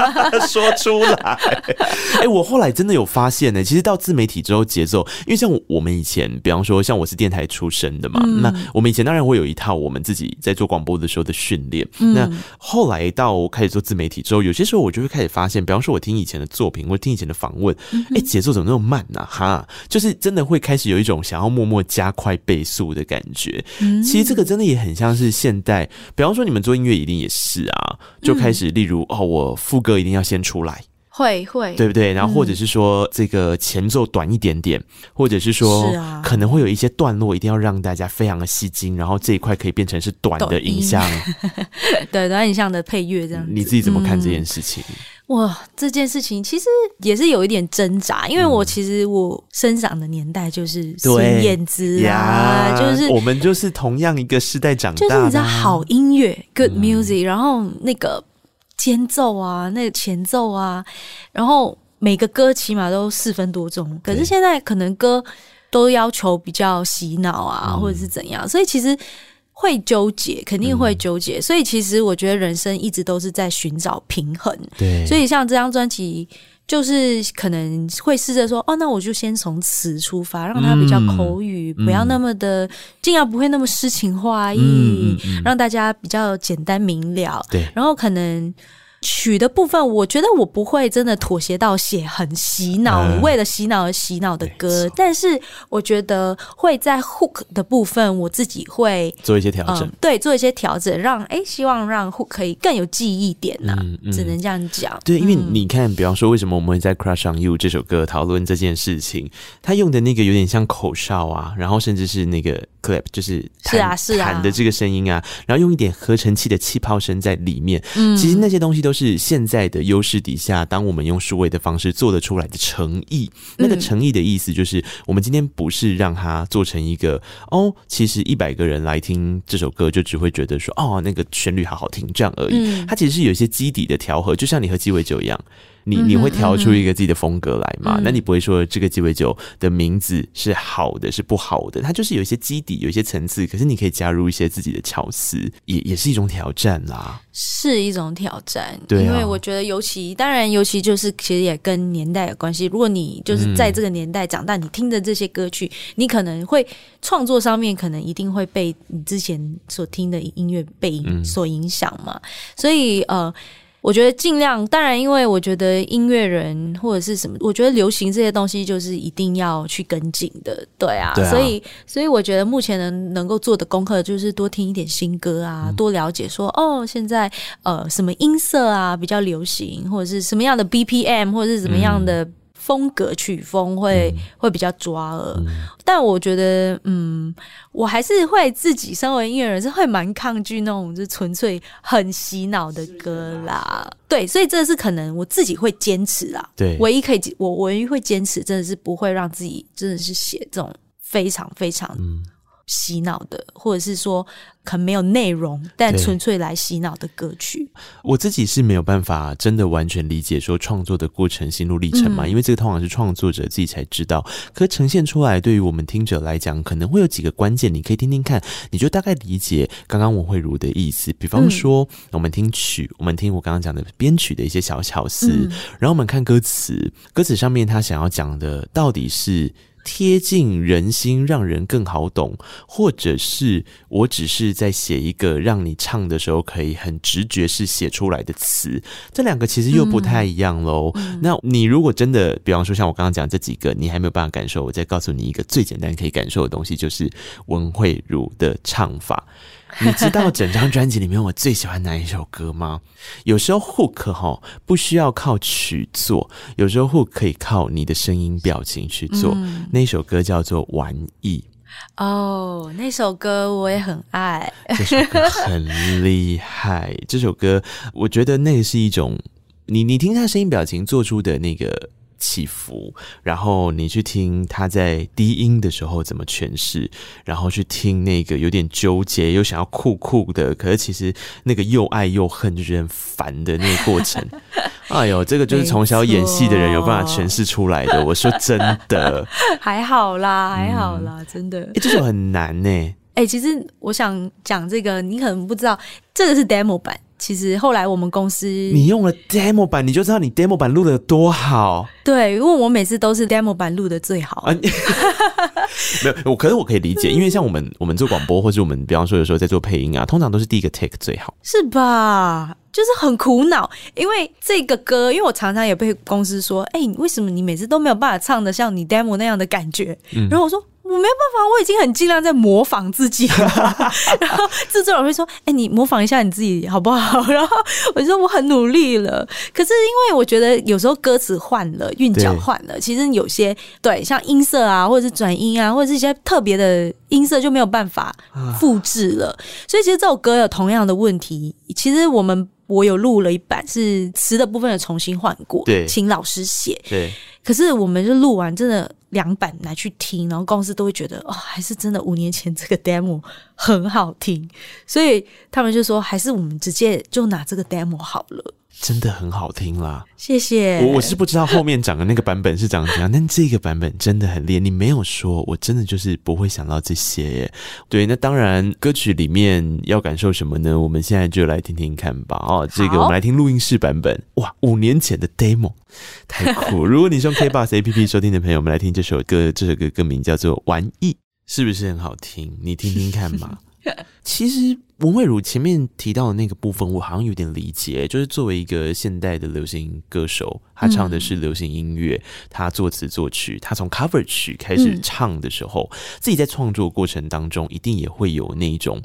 说出来。哎、欸，我后来真的有发现呢、欸，其实到自媒体之后，节奏，因为像我们以前，比方说像我是电台出身的嘛，嗯、那我们以前当然会有一套我们自己在做广播的时候的训练。嗯、那后来到开始做自媒体之后，有些时候我就会开始发现，比方说我听以前的作品，或听以前的访问，哎、欸，节奏怎么那么慢呢、啊？哈，就是真的会开始有一种想要默默加快倍速的感觉。嗯、其实这个真的也很像是现代，比方说你们做音乐。乐一定也是啊，就开始，例如、嗯、哦，我副歌一定要先出来，会会，对不对？然后或者是说、嗯、这个前奏短一点点，或者是说，可能会有一些段落一定要让大家非常的吸睛，然后这一块可以变成是短的影像，对短影像的配乐这样。你自己怎么看这件事情？嗯。哇，这件事情其实也是有一点挣扎，因为我其实我生长的年代就是孙燕姿啊，就是我们就是同样一个世代长大，就是你知道好音乐 good music，、嗯、然后那个间奏啊，那个前奏啊，然后每个歌起码都四分多钟，可是现在可能歌都要求比较洗脑啊，或者是怎样，所以其实。会纠结，肯定会纠结，嗯、所以其实我觉得人生一直都是在寻找平衡。对，所以像这张专辑，就是可能会试着说，哦，那我就先从词出发，让它比较口语，嗯、不要那么的，尽量不会那么诗情画意，让大家比较简单明了。对，然后可能。曲的部分，我觉得我不会真的妥协到写很洗脑，嗯、为了洗脑而洗脑的歌。但是我觉得会在 hook 的部分，我自己会做一些调整、嗯，对，做一些调整，让哎、欸，希望让 hook 可以更有记忆点呐、啊，嗯嗯、只能这样讲。对，因为你看，比方说，为什么我们会在 Crush on You 这首歌讨论这件事情？他用的那个有点像口哨啊，然后甚至是那个 clap，就是是啊是啊弹的这个声音啊，然后用一点合成器的气泡声在里面。嗯，其实那些东西都。都是现在的优势底下，当我们用数位的方式做得出来的诚意。那个诚意的意思就是，我们今天不是让它做成一个哦，其实一百个人来听这首歌，就只会觉得说哦，那个旋律好好听这样而已。它其实是有一些基底的调和，就像你喝鸡尾酒一样。你你会调出一个自己的风格来嘛？嗯、那你不会说这个鸡尾酒的名字是好的，是不好的？它就是有一些基底，有一些层次，可是你可以加入一些自己的巧思，也也是一种挑战啦。是一种挑战，对、啊，因为我觉得尤其当然尤其就是其实也跟年代有关系。如果你就是在这个年代长大，嗯、你听的这些歌曲，你可能会创作上面可能一定会被你之前所听的音乐被影所影响嘛，嗯、所以呃。我觉得尽量，当然，因为我觉得音乐人或者是什么，我觉得流行这些东西就是一定要去跟进的，对啊。对啊。所以，所以我觉得目前能能够做的功课就是多听一点新歌啊，嗯、多了解说哦，现在呃什么音色啊比较流行，或者是什么样的 BPM，或者是什么样的。嗯风格曲风会、嗯、会比较抓耳，嗯、但我觉得，嗯，我还是会自己身为音乐人是会蛮抗拒那种就纯粹很洗脑的歌啦。对，所以这是可能我自己会坚持啦。对，唯一可以我唯一会坚持，真的是不会让自己真的是写这种非常非常。嗯洗脑的，或者是说可能没有内容，但纯粹来洗脑的歌曲，我自己是没有办法真的完全理解说创作的过程、心路历程嘛，嗯、因为这个通常是创作者自己才知道。可呈现出来，对于我们听者来讲，可能会有几个关键，你可以听听看，你就大概理解刚刚文慧茹的意思。比方说，嗯、我们听曲，我们听我刚刚讲的编曲的一些小巧思，嗯、然后我们看歌词，歌词上面他想要讲的到底是。贴近人心，让人更好懂，或者是我只是在写一个让你唱的时候可以很直觉式写出来的词，这两个其实又不太一样喽。嗯、那你如果真的，比方说像我刚刚讲这几个，你还没有办法感受，我再告诉你一个最简单可以感受的东西，就是文慧茹的唱法。你知道整张专辑里面我最喜欢哪一首歌吗？有时候 hook 哈不需要靠曲做，有时候 hook 可以靠你的声音表情去做。嗯、那首歌叫做《玩意》哦，那首歌我也很爱，这首歌很厉害。这首歌我觉得那个是一种你你听他声音表情做出的那个。起伏，然后你去听他在低音的时候怎么诠释，然后去听那个有点纠结又想要酷酷的，可是其实那个又爱又恨就觉得很烦的那个过程。哎呦，这个就是从小演戏的人有办法诠释出来的。我说真的，还好啦，还好啦，嗯、真的。哎，这首很难呢。哎，其实我想讲这个，你可能不知道，这个是 demo 版。其实后来我们公司，你用了 demo 版，你就知道你 demo 版录的多好。对，因为我每次都是 demo 版录的最好。啊、没有，我可是我可以理解，因为像我们我们做广播，或者我们比方说有时候在做配音啊，通常都是第一个 take 最好，是吧？就是很苦恼，因为这个歌，因为我常常也被公司说，哎、欸，为什么你每次都没有办法唱的像你 demo 那样的感觉？嗯、然后我说。我没有办法，我已经很尽量在模仿自己了。然后制作人会说：“哎、欸，你模仿一下你自己好不好？”然后我就说：“我很努力了。”可是因为我觉得有时候歌词换了，韵脚换了，其实有些对像音色啊，或者是转音啊，或者是一些特别的音色就没有办法复制了。所以其实这首歌有同样的问题。其实我们我有录了一版，是词的部分有重新换过，对，请老师写。对，可是我们就录完真的。两版来去听，然后公司都会觉得哦，还是真的五年前这个 demo 很好听，所以他们就说，还是我们直接就拿这个 demo 好了。真的很好听啦，谢谢。我我是不知道后面讲的那个版本是长怎样，但这个版本真的很厉害。你没有说，我真的就是不会想到这些耶。对，那当然歌曲里面要感受什么呢？我们现在就来听听看吧。哦，这个我们来听录音室版本。哇，五年前的 demo 太酷！如果你是用 KBox APP 收听的朋友，我们来听这首歌。这首歌歌名叫做《玩意》，是不是很好听？你听听看嘛。其实文慧茹前面提到的那个部分，我好像有点理解。就是作为一个现代的流行歌手，他唱的是流行音乐，嗯、他作词作曲，他从 cover 曲开始唱的时候，嗯、自己在创作过程当中，一定也会有那一种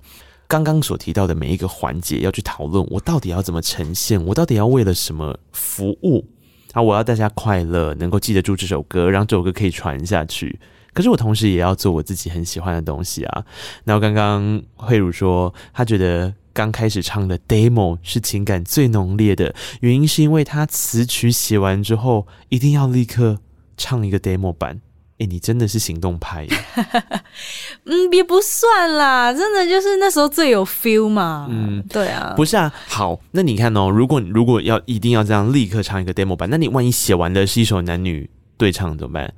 刚刚所提到的每一个环节要去讨论，我到底要怎么呈现，我到底要为了什么服务啊？我要大家快乐，能够记得住这首歌，让这首歌可以传下去。可是我同时也要做我自己很喜欢的东西啊。那我刚刚慧如说，她觉得刚开始唱的 demo 是情感最浓烈的，原因是因为她词曲写完之后，一定要立刻唱一个 demo 版。哎、欸，你真的是行动派耶。嗯，也不算啦，真的就是那时候最有 feel 嘛。嗯，对啊。不是啊，好，那你看哦，如果如果要一定要这样立刻唱一个 demo 版，那你万一写完的是一首男女对唱怎么办？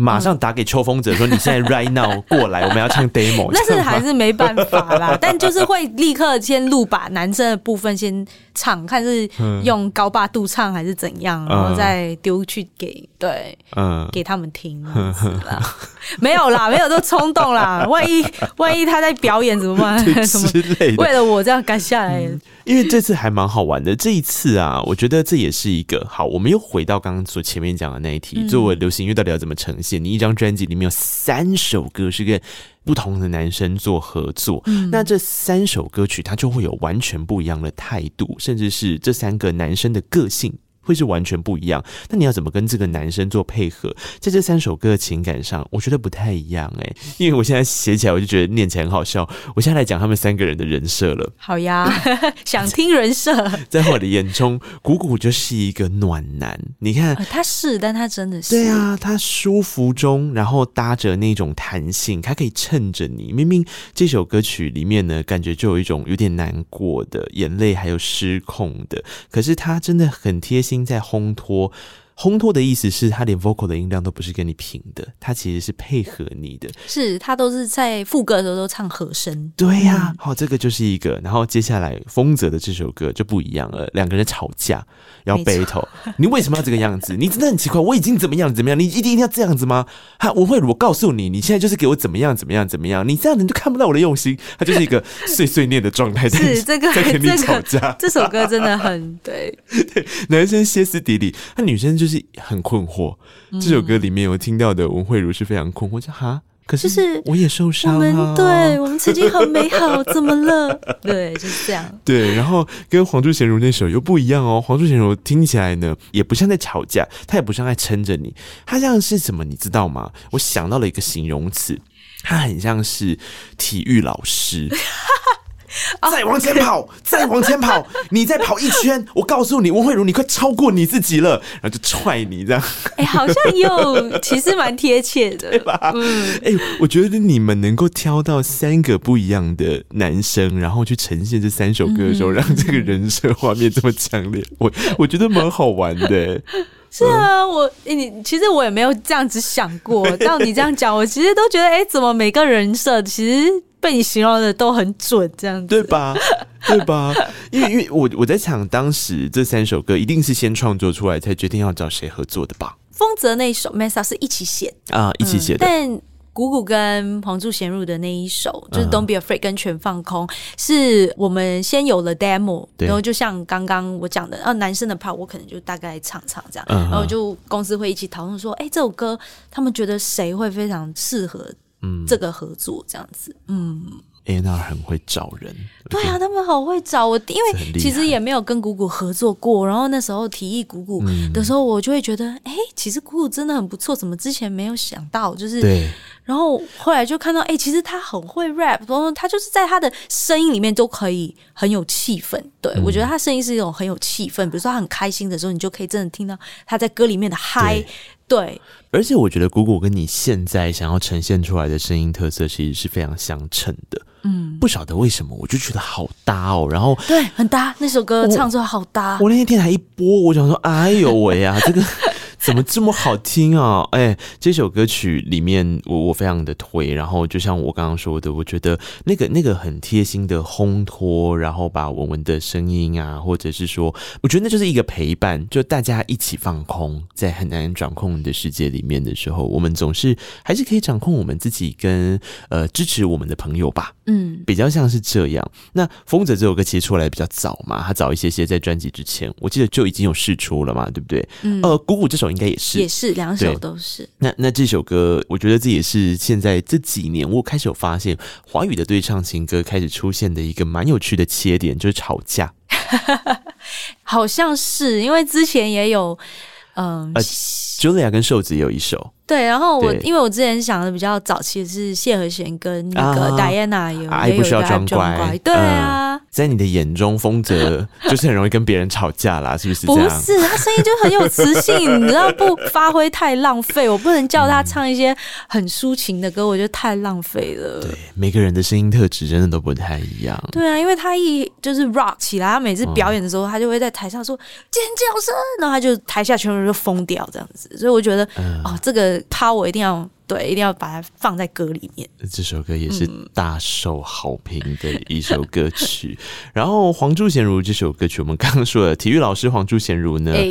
马上打给秋风者说：“你现在 right now 过来，我们要唱 demo。”那是还是没办法啦，但就是会立刻先录，把男生的部分先唱，看是用高八度唱还是怎样，然后再丢去给对，嗯，给他们听。没有啦，没有这冲动啦，万一万一他在表演怎么办？什么之类的？为了我这样赶下来。嗯因为这次还蛮好玩的，这一次啊，我觉得这也是一个好。我们又回到刚刚所前面讲的那一题，作为流行音乐到底要怎么呈现？你一张专辑里面有三首歌是跟不同的男生做合作，嗯、那这三首歌曲它就会有完全不一样的态度，甚至是这三个男生的个性。会是完全不一样，那你要怎么跟这个男生做配合？在这三首歌的情感上，我觉得不太一样哎、欸。因为我现在写起来，我就觉得念起来很好笑。我现在来讲他们三个人的人设了。好呀，想听人设。在我的眼中，鼓鼓就是一个暖男。你看，呃、他是，但他真的是。对啊，他舒服中，然后搭着那种弹性，他可以衬着你。明明这首歌曲里面呢，感觉就有一种有点难过的眼泪，还有失控的，可是他真的很贴心。心在烘托。烘托的意思是他连 vocal 的音量都不是跟你平的，他其实是配合你的，是他都是在副歌的时候都唱和声。对呀、啊，好、嗯哦，这个就是一个。然后接下来丰泽的这首歌就不一样了，两个人吵架要 battle，你为什么要这个样子？你真的很奇怪，我已经怎么样怎么样，你一定一定要这样子吗？哈，我会我告诉你，你现在就是给我怎么样怎么样怎么样，你这样你就看不到我的用心，他就是一个碎碎念的状态，是这个在跟你吵架、这首歌真的很对，对，男生歇斯底里，那女生就是很困惑。这首歌里面有听到的文慧如是非常困惑，就哈可是就是我也受伤、啊，我们对我们曾经很美好，怎么了？对，就是这样。对，然后跟黄柱贤如那首又不一样哦。黄柱贤如听起来呢，也不像在吵架，他也不像在撑着你，他像是什么？你知道吗？我想到了一个形容词，他很像是体育老师。再往前跑，再往前跑，你再跑一圈，我告诉你，温慧茹，你快超过你自己了，然后就踹你这样。哎、欸，好像有，其实蛮贴切的，对吧？嗯，哎、欸，我觉得你们能够挑到三个不一样的男生，然后去呈现这三首歌的时候，嗯、让这个人设画面这么强烈，我我觉得蛮好玩的。是啊，我你其实我也没有这样子想过，到你这样讲，我其实都觉得，哎、欸，怎么每个人设其实。被你形容的都很准，这样子对吧？对吧？因为因为我我在想，当时这三首歌一定是先创作出来，才决定要找谁合作的吧？丰泽那一首《Messa》是一起写啊，一起写的。嗯、但鼓鼓跟黄柱贤入的那一首，就是《Don't Be Afraid》跟《全放空》，是我们先有了 demo，然后就像刚刚我讲的，啊，男生的 part 我可能就大概唱唱这样，然后就公司会一起讨论说，哎、欸，这首歌他们觉得谁会非常适合。嗯，这个合作这样子，嗯，A&R 很会找人，对啊，他们好会找我，因为其实也没有跟谷谷合作过，然后那时候提议谷谷的时候，我就会觉得，哎、嗯，其实谷谷真的很不错，怎么之前没有想到？就是，对，然后后来就看到，哎，其实他很会 rap，然后他就是在他的声音里面都可以很有气氛，对、嗯、我觉得他声音是一种很有气氛，比如说他很开心的时候，你就可以真的听到他在歌里面的嗨。对，而且我觉得姑姑跟你现在想要呈现出来的声音特色，其实是非常相称的。嗯，不晓得为什么，我就觉得好搭哦。然后对，很搭，那首歌唱出来好搭。我，我那天电台一播，我想说，哎呦喂啊，这个。怎么这么好听啊！哎、欸，这首歌曲里面我我非常的推，然后就像我刚刚说的，我觉得那个那个很贴心的烘托，然后把文文的声音啊，或者是说，我觉得那就是一个陪伴，就大家一起放空，在很难掌控的世界里面的时候，我们总是还是可以掌控我们自己跟呃支持我们的朋友吧。嗯，比较像是这样。那风泽这首歌其实出来比较早嘛，他早一些些在专辑之前，我记得就已经有试出了嘛，对不对？嗯，呃，鼓鼓这首。应该也是，也是两首都是。那那这首歌，我觉得这也是现在这几年我开始有发现，华语的对唱情歌开始出现的一个蛮有趣的切点，就是吵架。好像是因为之前也有，嗯、呃，Julia 跟瘦子也有一首。对，然后我因为我之前想的比较早期的是谢和弦跟那个 Diana 有，也有一个装乖，对啊、嗯，在你的眼中，丰泽 就是很容易跟别人吵架啦，是不是？不是，他声音就很有磁性，你知道不发挥太浪费，我不能叫他唱一些很抒情的歌，我觉得太浪费了。对，每个人的声音特质真的都不太一样。对啊，因为他一就是 rock 起来，他每次表演的时候，他就会在台上说尖叫声，然后他就台下全部人就疯掉这样子，所以我觉得、嗯、哦，这个。他我一定要对，一定要把它放在歌里面。这首歌也是大受好评的一首歌曲。嗯、然后黄柱贤如这首歌曲，我们刚刚说的体育老师黄柱贤如呢，欸、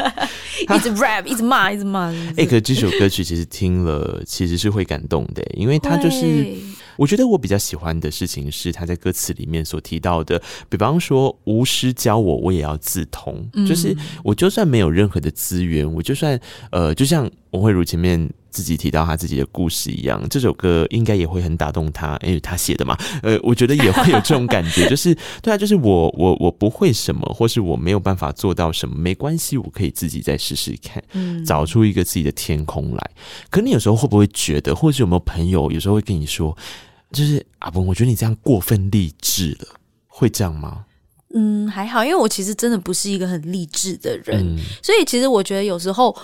一直 rap，一直骂，一直骂。哎、欸，可这首歌曲其实听了其实是会感动的，因为他就是。我觉得我比较喜欢的事情是他在歌词里面所提到的，比方说无师教我，我也要自通。嗯、就是我就算没有任何的资源，我就算呃，就像文慧如前面自己提到他自己的故事一样，这首歌应该也会很打动他，因为他写的嘛。呃，我觉得也会有这种感觉，就是 对啊，就是我我我不会什么，或是我没有办法做到什么，没关系，我可以自己再试试看，嗯，找出一个自己的天空来。可你有时候会不会觉得，或是有没有朋友有时候会跟你说？就是阿文，我觉得你这样过分励志了，会这样吗？嗯，还好，因为我其实真的不是一个很励志的人，嗯，所以其实我觉得有时候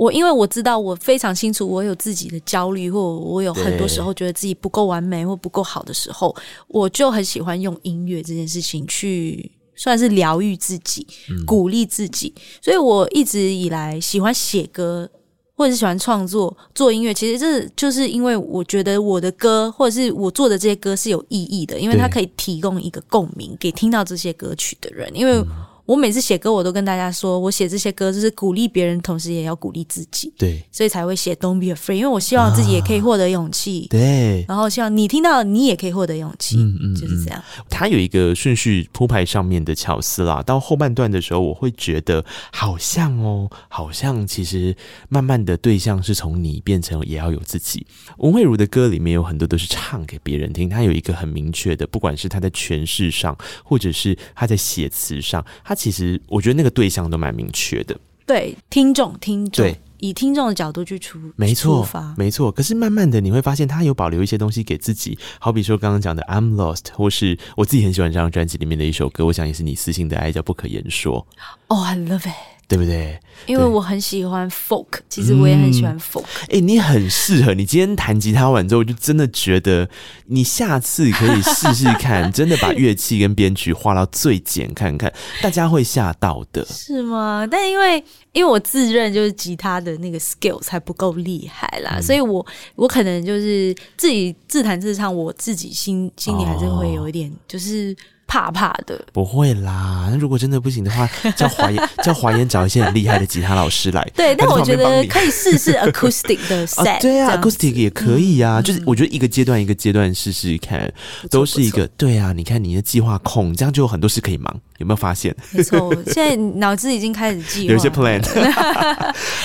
我因为我知道我非常清楚我有自己的焦虑，或我有很多时候觉得自己不够完美或不够好的时候，我就很喜欢用音乐这件事情去算是疗愈自己，嗯，鼓励自己，所以我一直以来喜欢写歌。或者是喜欢创作做音乐，其实这就是因为我觉得我的歌或者是我做的这些歌是有意义的，因为它可以提供一个共鸣给听到这些歌曲的人。因为我每次写歌，我都跟大家说，我写这些歌就是鼓励别人，同时也要鼓励自己。对，所以才会写 Don't be afraid，因为我希望自己也可以获得勇气。啊、对，然后希望你听到，你也可以获得勇气。嗯嗯，就是这样。它有一个顺序铺排上面的巧思啦。到后半段的时候，我会觉得好像哦，好像其实慢慢的对象是从你变成也要有自己。文慧茹的歌里面有很多都是唱给别人听，她有一个很明确的，不管是他在诠释上，或者是他在写词上，他其实我觉得那个对象都蛮明确的。对，听众，听众，对，以听众的角度去出，没错，没错。可是慢慢的你会发现，他有保留一些东西给自己，好比说刚刚讲的《I'm Lost》，或是我自己很喜欢这张专辑里面的一首歌，我想也是你私信的爱，叫《不可言说》。Oh, I love it. 对不对？因为我很喜欢 folk，其实我也很喜欢 folk。哎、嗯欸，你很适合。你今天弹吉他完之后，我就真的觉得你下次可以试试看，真的把乐器跟编曲画到最简，看看大家会吓到的。是吗？但因为因为我自认就是吉他的那个 skills 还不够厉害啦，嗯、所以我我可能就是自己自弹自唱，我自己心心里还是会有一点就是。怕怕的，不会啦。那如果真的不行的话，叫华研叫华研找一些很厉害的吉他老师来。对，但我觉得可以试试 acoustic 的 set。啊对啊，acoustic 也可以啊。嗯、就是我觉得一个阶段一个阶段试试看，都是一个对啊。你看你的计划控，这样就有很多事可以忙。有没有发现？没错，现在脑子已经开始计划，有一些 plan。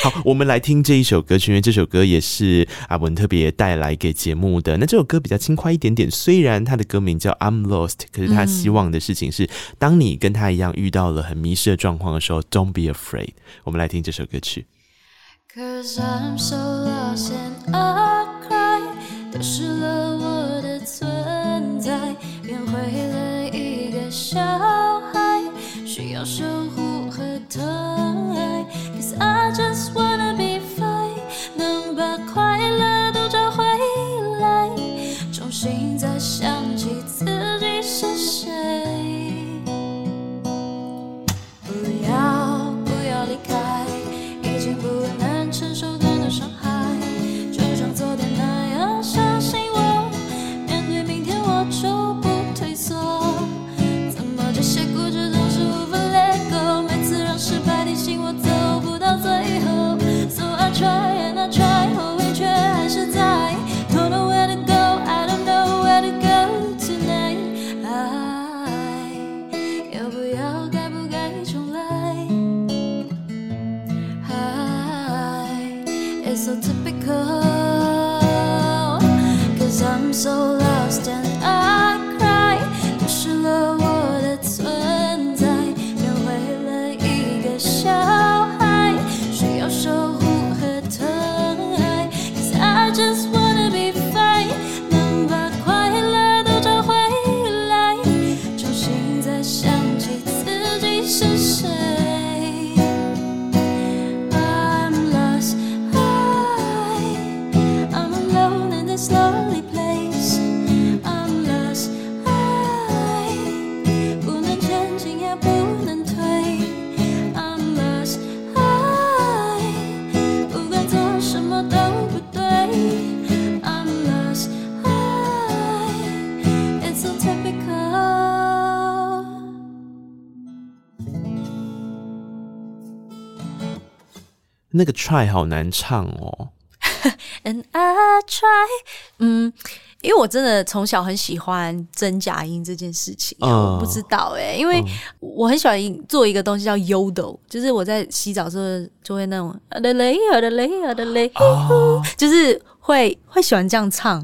好，我们来听这一首歌曲，因为这首歌也是阿文特别带来给节目的。那这首歌比较轻快一点点，虽然它的歌名叫 I'm Lost，可是他希望的事情是，当你跟他一样遇到了很迷失的状况的时候，Don't be afraid。我们来听这首歌曲。Cause I'm so lost and I cry，都失了我的存在，变回了一个小。需要守护和疼爱，Cause I just wanna be fine，能把快乐都找回来，重新再想那个 try 好难唱哦。And I try，嗯，因为我真的从小很喜欢真假音这件事情，我不知道哎、欸，因为我很喜欢做一个东西叫 Yodel，就是我在洗澡的时候就会那种啊的嘞啊的嘞啊的嘞，就是。会会喜欢这样唱，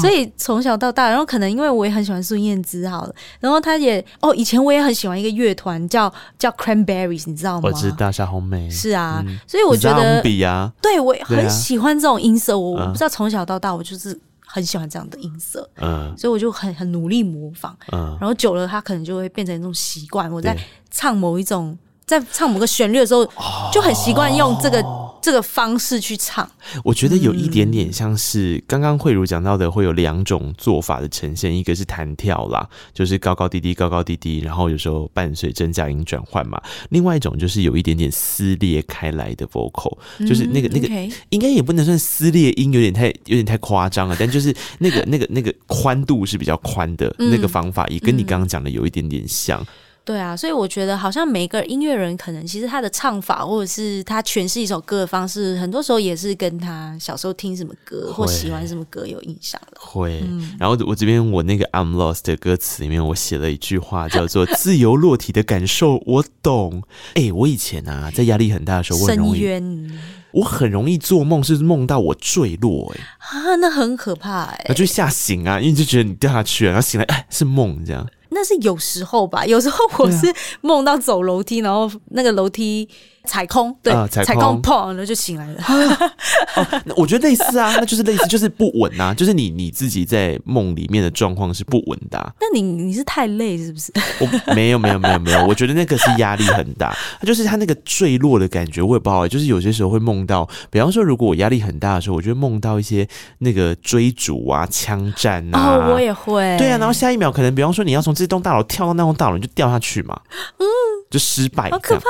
所以从小到大，然后可能因为我也很喜欢孙燕姿，好了，然后他也哦，以前我也很喜欢一个乐团叫叫 Cranberries，你知道吗？我知道，小红梅是啊，嗯、所以我觉得比啊，对我很喜欢这种音色，我、啊、我不知道从小到大我就是很喜欢这样的音色，嗯，所以我就很很努力模仿，嗯，然后久了它可能就会变成一种习惯，我在唱某一种。在唱某个旋律的时候，就很习惯用这个、oh. 这个方式去唱。我觉得有一点点像是刚刚慧茹讲到的，会有两种做法的呈现，一个是弹跳啦，就是高高低低、高高低低，然后有时候伴随真假音转换嘛。另外一种就是有一点点撕裂开来的 vocal，就是那个、嗯、那个 okay. 应该也不能算撕裂音，有点太有点太夸张了，但就是 那个那个那个宽度是比较宽的那个方法，也跟你刚刚讲的有一点点像。对啊，所以我觉得好像每个音乐人可能其实他的唱法或者是他诠释一首歌的方式，很多时候也是跟他小时候听什么歌或喜欢什么歌有影响的。会，然后我这边我那个 I'm Lost 的歌词里面，我写了一句话叫做“自由落体的感受，我懂”。哎，我以前啊，在压力很大的时候，我很容易，深渊，我很容易做梦，是梦到我坠落，哎啊，那很可怕，哎，那就吓醒啊，因为就觉得你掉下去了，然后醒来，哎，是梦这样。那是有时候吧，有时候我是梦到走楼梯，然后那个楼梯。踩空，对，呃、踩空，砰，然后就醒来了。哦，我觉得类似啊，那就是类似，就是不稳啊，就是你你自己在梦里面的状况是不稳的，啊。那你你是太累是不是？我没有没有没有没有，我觉得那个是压力很大，就是他那个坠落的感觉，我也不好。就是有些时候会梦到，比方说，如果我压力很大的时候，我就会梦到一些那个追逐啊、枪战啊。哦，我也会。对啊，然后下一秒可能，比方说你要从这栋大楼跳到那栋大楼，你就掉下去嘛。嗯。就失败，好可怕。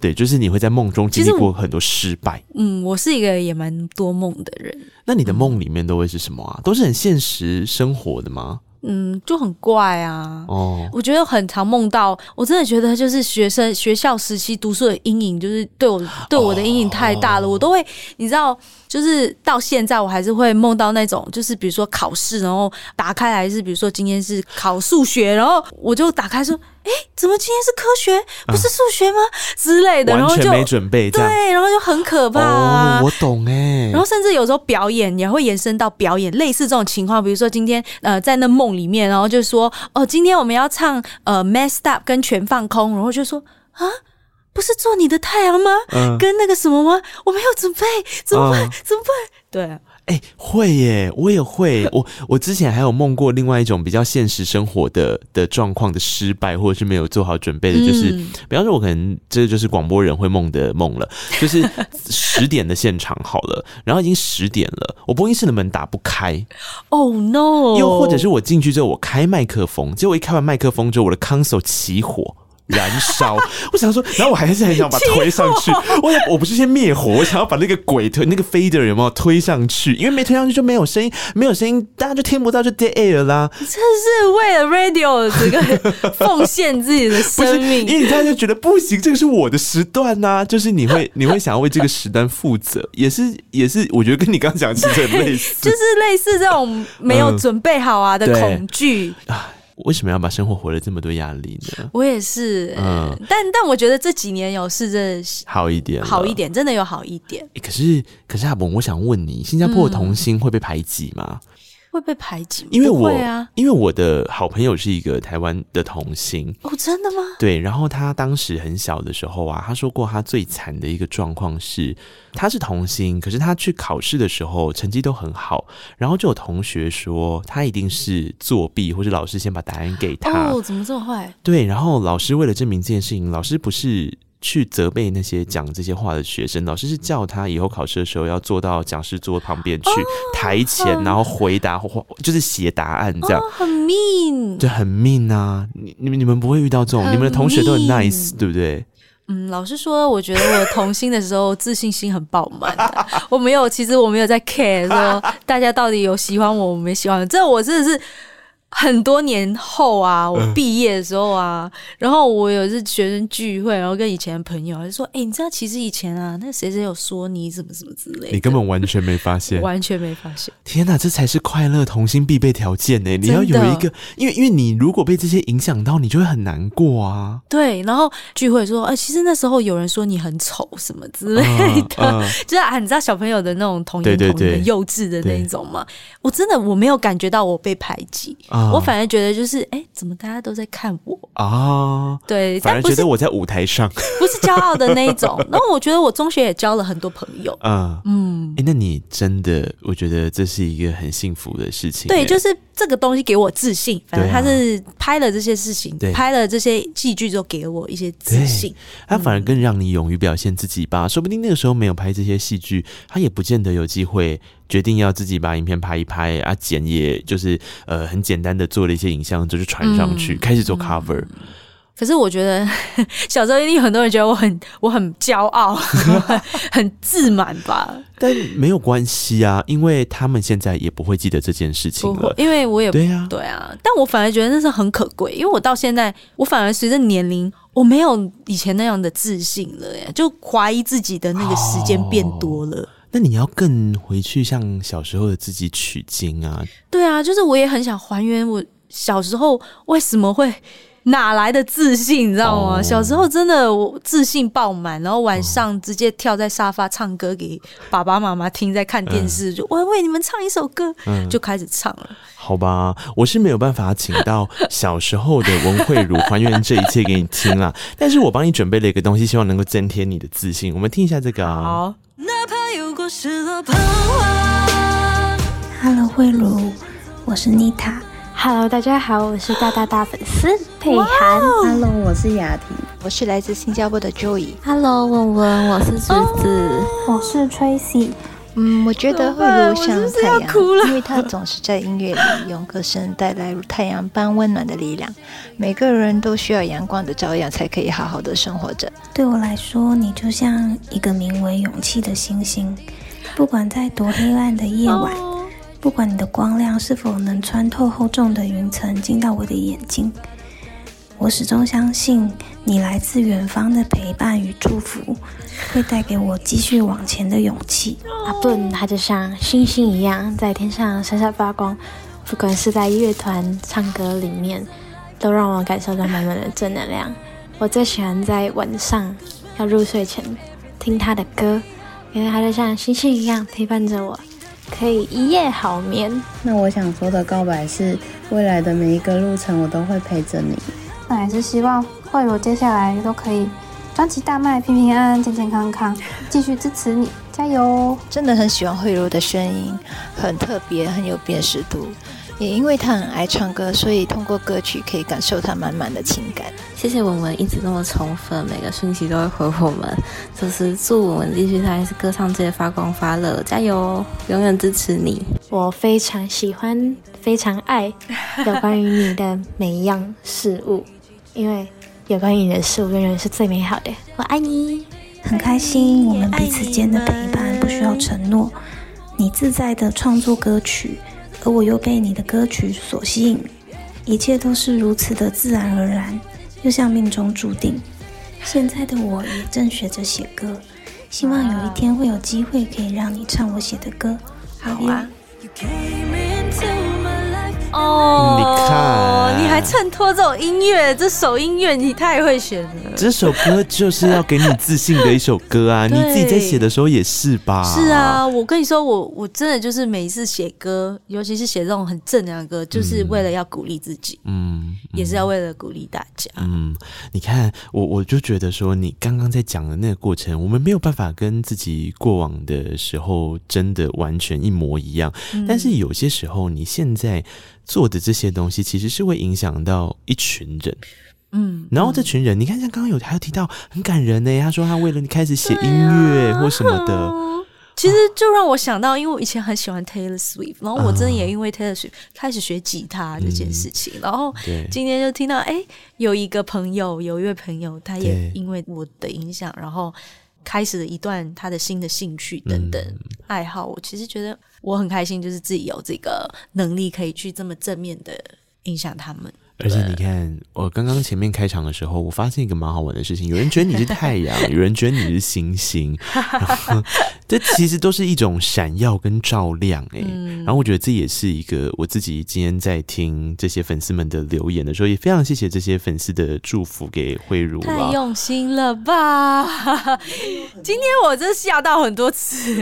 对，就是你会在梦中经历过很多失败。嗯，我是一个也蛮多梦的人。那你的梦里面都会是什么啊？嗯、都是很现实生活的吗？嗯，就很怪啊。哦，我觉得很常梦到，我真的觉得就是学生学校时期读书的阴影，就是对我对我的阴影太大了。哦、我都会，你知道，就是到现在我还是会梦到那种，就是比如说考试，然后打开来是比如说今天是考数学，然后我就打开说。哎，怎么今天是科学，不是数学吗？啊、之类的，然后就没准备，对，然后就很可怕、啊。哦，我懂哎。然后甚至有时候表演也会延伸到表演，类似这种情况。比如说今天呃在那梦里面，然后就说哦，今天我们要唱呃 Messed Up 跟全放空，然后就说啊，不是做你的太阳吗？嗯、跟那个什么吗？我没有准备，怎么办？嗯、怎么办？对。哎、欸，会耶，我也会。我我之前还有梦过另外一种比较现实生活的的状况的失败，或者是没有做好准备的，就是，嗯、比方说，我可能这就是广播人会梦的梦了，就是 十点的现场好了，然后已经十点了，我播音室的门打不开，Oh no！又或者是我进去之后，我开麦克风，结果一开完麦克风之后，我的 console 起火。燃烧！我想说，然后我还是很想把它推上去。我想，我不是先灭火，我想要把那个鬼推那个 fader 有没有推上去？因为没推上去就没有声音，没有声音大家就听不到，就 dead air 啦。这是为了 radio 这个奉献自己的生命，因为大家就觉得不行，这个是我的时段呐、啊，就是你会 你会想要为这个时段负责，也是也是，我觉得跟你刚刚讲其实很类似，就是类似这种没有准备好啊的恐惧。嗯为什么要把生活活得这么多压力呢？我也是，嗯，但但我觉得这几年有试着好一点，好一点，真的有好一点。欸、可是，可是阿鹏，我想问你，新加坡的童星会被排挤吗？嗯会被排挤？因为我啊，因为我的好朋友是一个台湾的童星哦，真的吗？对，然后他当时很小的时候啊，他说过他最惨的一个状况是，他是童星，可是他去考试的时候成绩都很好，然后就有同学说他一定是作弊，或者老师先把答案给他。哦，怎么这么坏？对，然后老师为了证明这件事情，老师不是。去责备那些讲这些话的学生，老师是叫他以后考试的时候要坐到讲师桌旁边去，台前，然后回答或就是写答案这样，很 mean，就很 mean 啊！你你们你们不会遇到这种，你们的同学都很 nice，对不对？嗯，老师说，我觉得我童心的时候自信心很饱满，我没有，其实我没有在 care 说大家到底有喜欢我，我没喜欢，这我真的是。很多年后啊，我毕业的时候啊，嗯、然后我有一次学生聚会，然后跟以前的朋友就说：“哎、欸，你知道其实以前啊，那谁谁有说你什么什么之类的。”你根本完全没发现，完全没发现。天哪，这才是快乐童心必备条件呢！你要有一个，因为因为你如果被这些影响到，你就会很难过啊。对，然后聚会说：“哎、呃，其实那时候有人说你很丑什么之类的，就是啊，你知道小朋友的那种童言童语，很幼稚的那一种嘛。我真的我没有感觉到我被排挤。啊”我反而觉得就是，哎，怎么大家都在看我啊？对，反而觉得我在舞台上，不是骄傲的那一种。然后我觉得我中学也交了很多朋友。嗯嗯，哎，那你真的，我觉得这是一个很幸福的事情。对，就是这个东西给我自信。反正他是拍了这些事情，拍了这些戏剧，就给我一些自信。他反而更让你勇于表现自己吧。说不定那个时候没有拍这些戏剧，他也不见得有机会。决定要自己把影片拍一拍啊，剪也就是呃很简单的做了一些影像，就是传上去，嗯、开始做 cover。可是我觉得 小时候一定很多人觉得我很我很骄傲，很，很自满吧。但没有关系啊，因为他们现在也不会记得这件事情了。因为我也对啊，对啊。但我反而觉得那是很可贵，因为我到现在，我反而随着年龄，我没有以前那样的自信了耶，就怀疑自己的那个时间变多了。哦。那你要更回去向小时候的自己取经啊。对啊，就是我也很想还原我小时候为什么会。哪来的自信，你知道吗？Oh. 小时候真的我自信爆满，然后晚上直接跳在沙发唱歌给爸爸妈妈听，在看电视，嗯、就我为你们唱一首歌，嗯、就开始唱了。好吧，我是没有办法请到小时候的文慧茹还原这一切给你听啦，但是我帮你准备了一个东西，希望能够增添你的自信。我们听一下这个啊。好。Hello，慧茹，我是妮塔。Hello，大家好，我是大大大粉丝佩涵。Hello，我是雅婷，我是来自新加坡的 Joey。Hello，文文，我是橘子，我是 Tracy。嗯，我觉得会如像太阳，因为它总是在音乐里用歌声带来如太阳般温暖的力量。每个人都需要阳光的照耀，才可以好好的生活着。对我来说，你就像一个名为勇气的星星，不管在多黑暗的夜晚。Oh. 不管你的光亮是否能穿透厚重的云层进到我的眼睛，我始终相信你来自远方的陪伴与祝福，会带给我继续往前的勇气。阿笨，他就像星星一样在天上闪闪发光，不管是在乐团唱歌里面，都让我感受到满满的正能量。我最喜欢在晚上要入睡前听他的歌，因为他就像星星一样陪伴着我。可以一夜好眠。那我想说的告白是，未来的每一个路程，我都会陪着你。那也是希望慧茹接下来都可以专辑大卖，平平安安，健健康康，继续支持你，加油！真的很喜欢慧茹的声音，很特别，很有辨识度。也因为她很爱唱歌，所以通过歌曲可以感受她满满的情感。谢谢文文一直那么宠粉，每个讯息都会回我们，就是祝文文继续在歌唱界发光发热，加油，永远支持你。我非常喜欢，非常爱有关于你的每一样事物，因为有关于你的事我永远是最美好的。我爱你，很开心我们彼此间的陪伴不需要承诺，你自在的创作歌曲。而我又被你的歌曲所吸引，一切都是如此的自然而然，又像命中注定。现在的我也正学着写歌，希望有一天会有机会可以让你唱我写的歌。好啊。哦，你看，你还衬托这种音乐，这首音乐你太会选了。这首歌就是要给你自信的一首歌啊！你自己在写的时候也是吧？是啊，我跟你说，我我真的就是每一次写歌，尤其是写这种很正能量的歌，就是为了要鼓励自己，嗯，也是要为了鼓励大家。嗯，你看，我我就觉得说，你刚刚在讲的那个过程，我们没有办法跟自己过往的时候真的完全一模一样，嗯，但是有些时候，你现在。做的这些东西其实是会影响到一群人，嗯，然后这群人，嗯、你看像刚刚有还有提到很感人呢，他说他为了你开始写音乐或什么的，啊、其实就让我想到，因为我以前很喜欢 Taylor Swift，然后我真的也因为 Taylor Swift 开始学吉他这件事情，嗯、然后今天就听到哎，有一个朋友，有一位朋友，他也因为我的影响，然后。开始了一段他的新的兴趣等等、嗯、爱好，我其实觉得我很开心，就是自己有这个能力可以去这么正面的影响他们。而且你看，我刚刚前面开场的时候，我发现一个蛮好玩的事情：有人觉得你是太阳，有人觉得你是星星，这其实都是一种闪耀跟照亮哎、欸。嗯、然后我觉得这也是一个我自己今天在听这些粉丝们的留言的时候，也非常谢谢这些粉丝的祝福给慧如，太用心了吧！今天我真吓到很多次，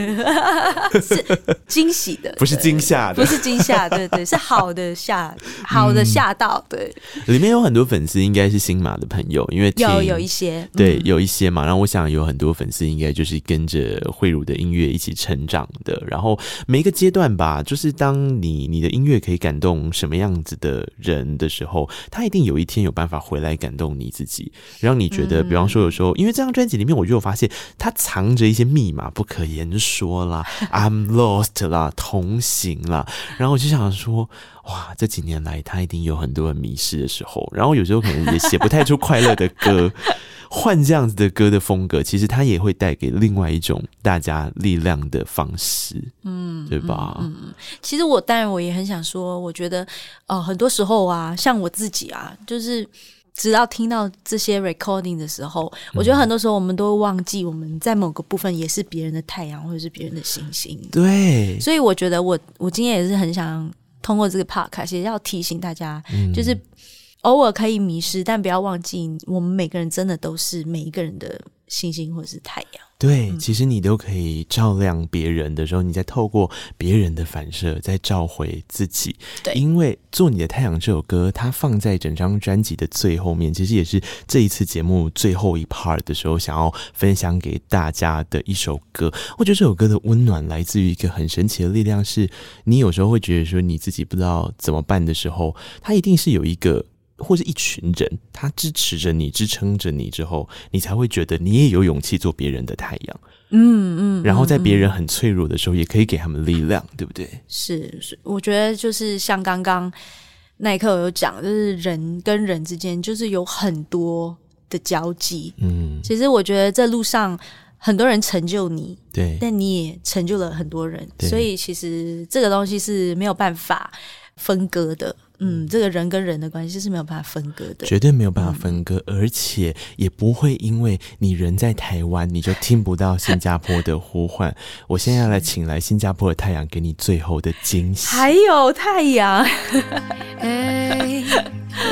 是惊喜的，不是惊吓的，不是惊吓，对对，是好的吓，好的吓到，对。里面有很多粉丝，应该是新马的朋友，因为有有一些，对，有一些嘛。然后我想有很多粉丝，应该就是跟着慧茹的音乐一起成长的。然后每一个阶段吧，就是当你你的音乐可以感动什么样子的人的时候，他一定有一天有办法回来感动你自己，让你觉得，比方说有时候，因为这张专辑里面，我就有发现他藏着一些密码不可言说啦，I'm lost 啦，同行啦。然后我就想说。哇，这几年来他一定有很多很迷失的时候，然后有时候可能也写不太出快乐的歌。换这样子的歌的风格，其实它也会带给另外一种大家力量的方式，嗯，对吧？嗯，嗯，其实我当然我也很想说，我觉得哦、呃，很多时候啊，像我自己啊，就是直到听到这些 recording 的时候，我觉得很多时候我们都会忘记我们在某个部分也是别人的太阳，或者是别人的星星。对，所以我觉得我我今天也是很想通过这个 podcast 也要提醒大家，嗯、就是。偶尔可以迷失，但不要忘记，我们每个人真的都是每一个人的星星或者是太阳。对，其实你都可以照亮别人的时候，你再透过别人的反射，再照回自己。对，因为《做你的太阳》这首歌，它放在整张专辑的最后面，其实也是这一次节目最后一 part 的时候，想要分享给大家的一首歌。我觉得这首歌的温暖来自于一个很神奇的力量，是你有时候会觉得说你自己不知道怎么办的时候，它一定是有一个。或是一群人，他支持着你，支撑着你之后，你才会觉得你也有勇气做别人的太阳。嗯嗯，然后在别人很脆弱的时候，也可以给他们力量，对不对？是是，我觉得就是像刚刚那一刻我有讲，就是人跟人之间就是有很多的交集。嗯，其实我觉得在路上很多人成就你，对，但你也成就了很多人，所以其实这个东西是没有办法分割的。嗯，这个人跟人的关系是没有办法分割的，绝对没有办法分割，嗯、而且也不会因为你人在台湾，你就听不到新加坡的呼唤。我现在要来请来新加坡的太阳，给你最后的惊喜。还有太阳，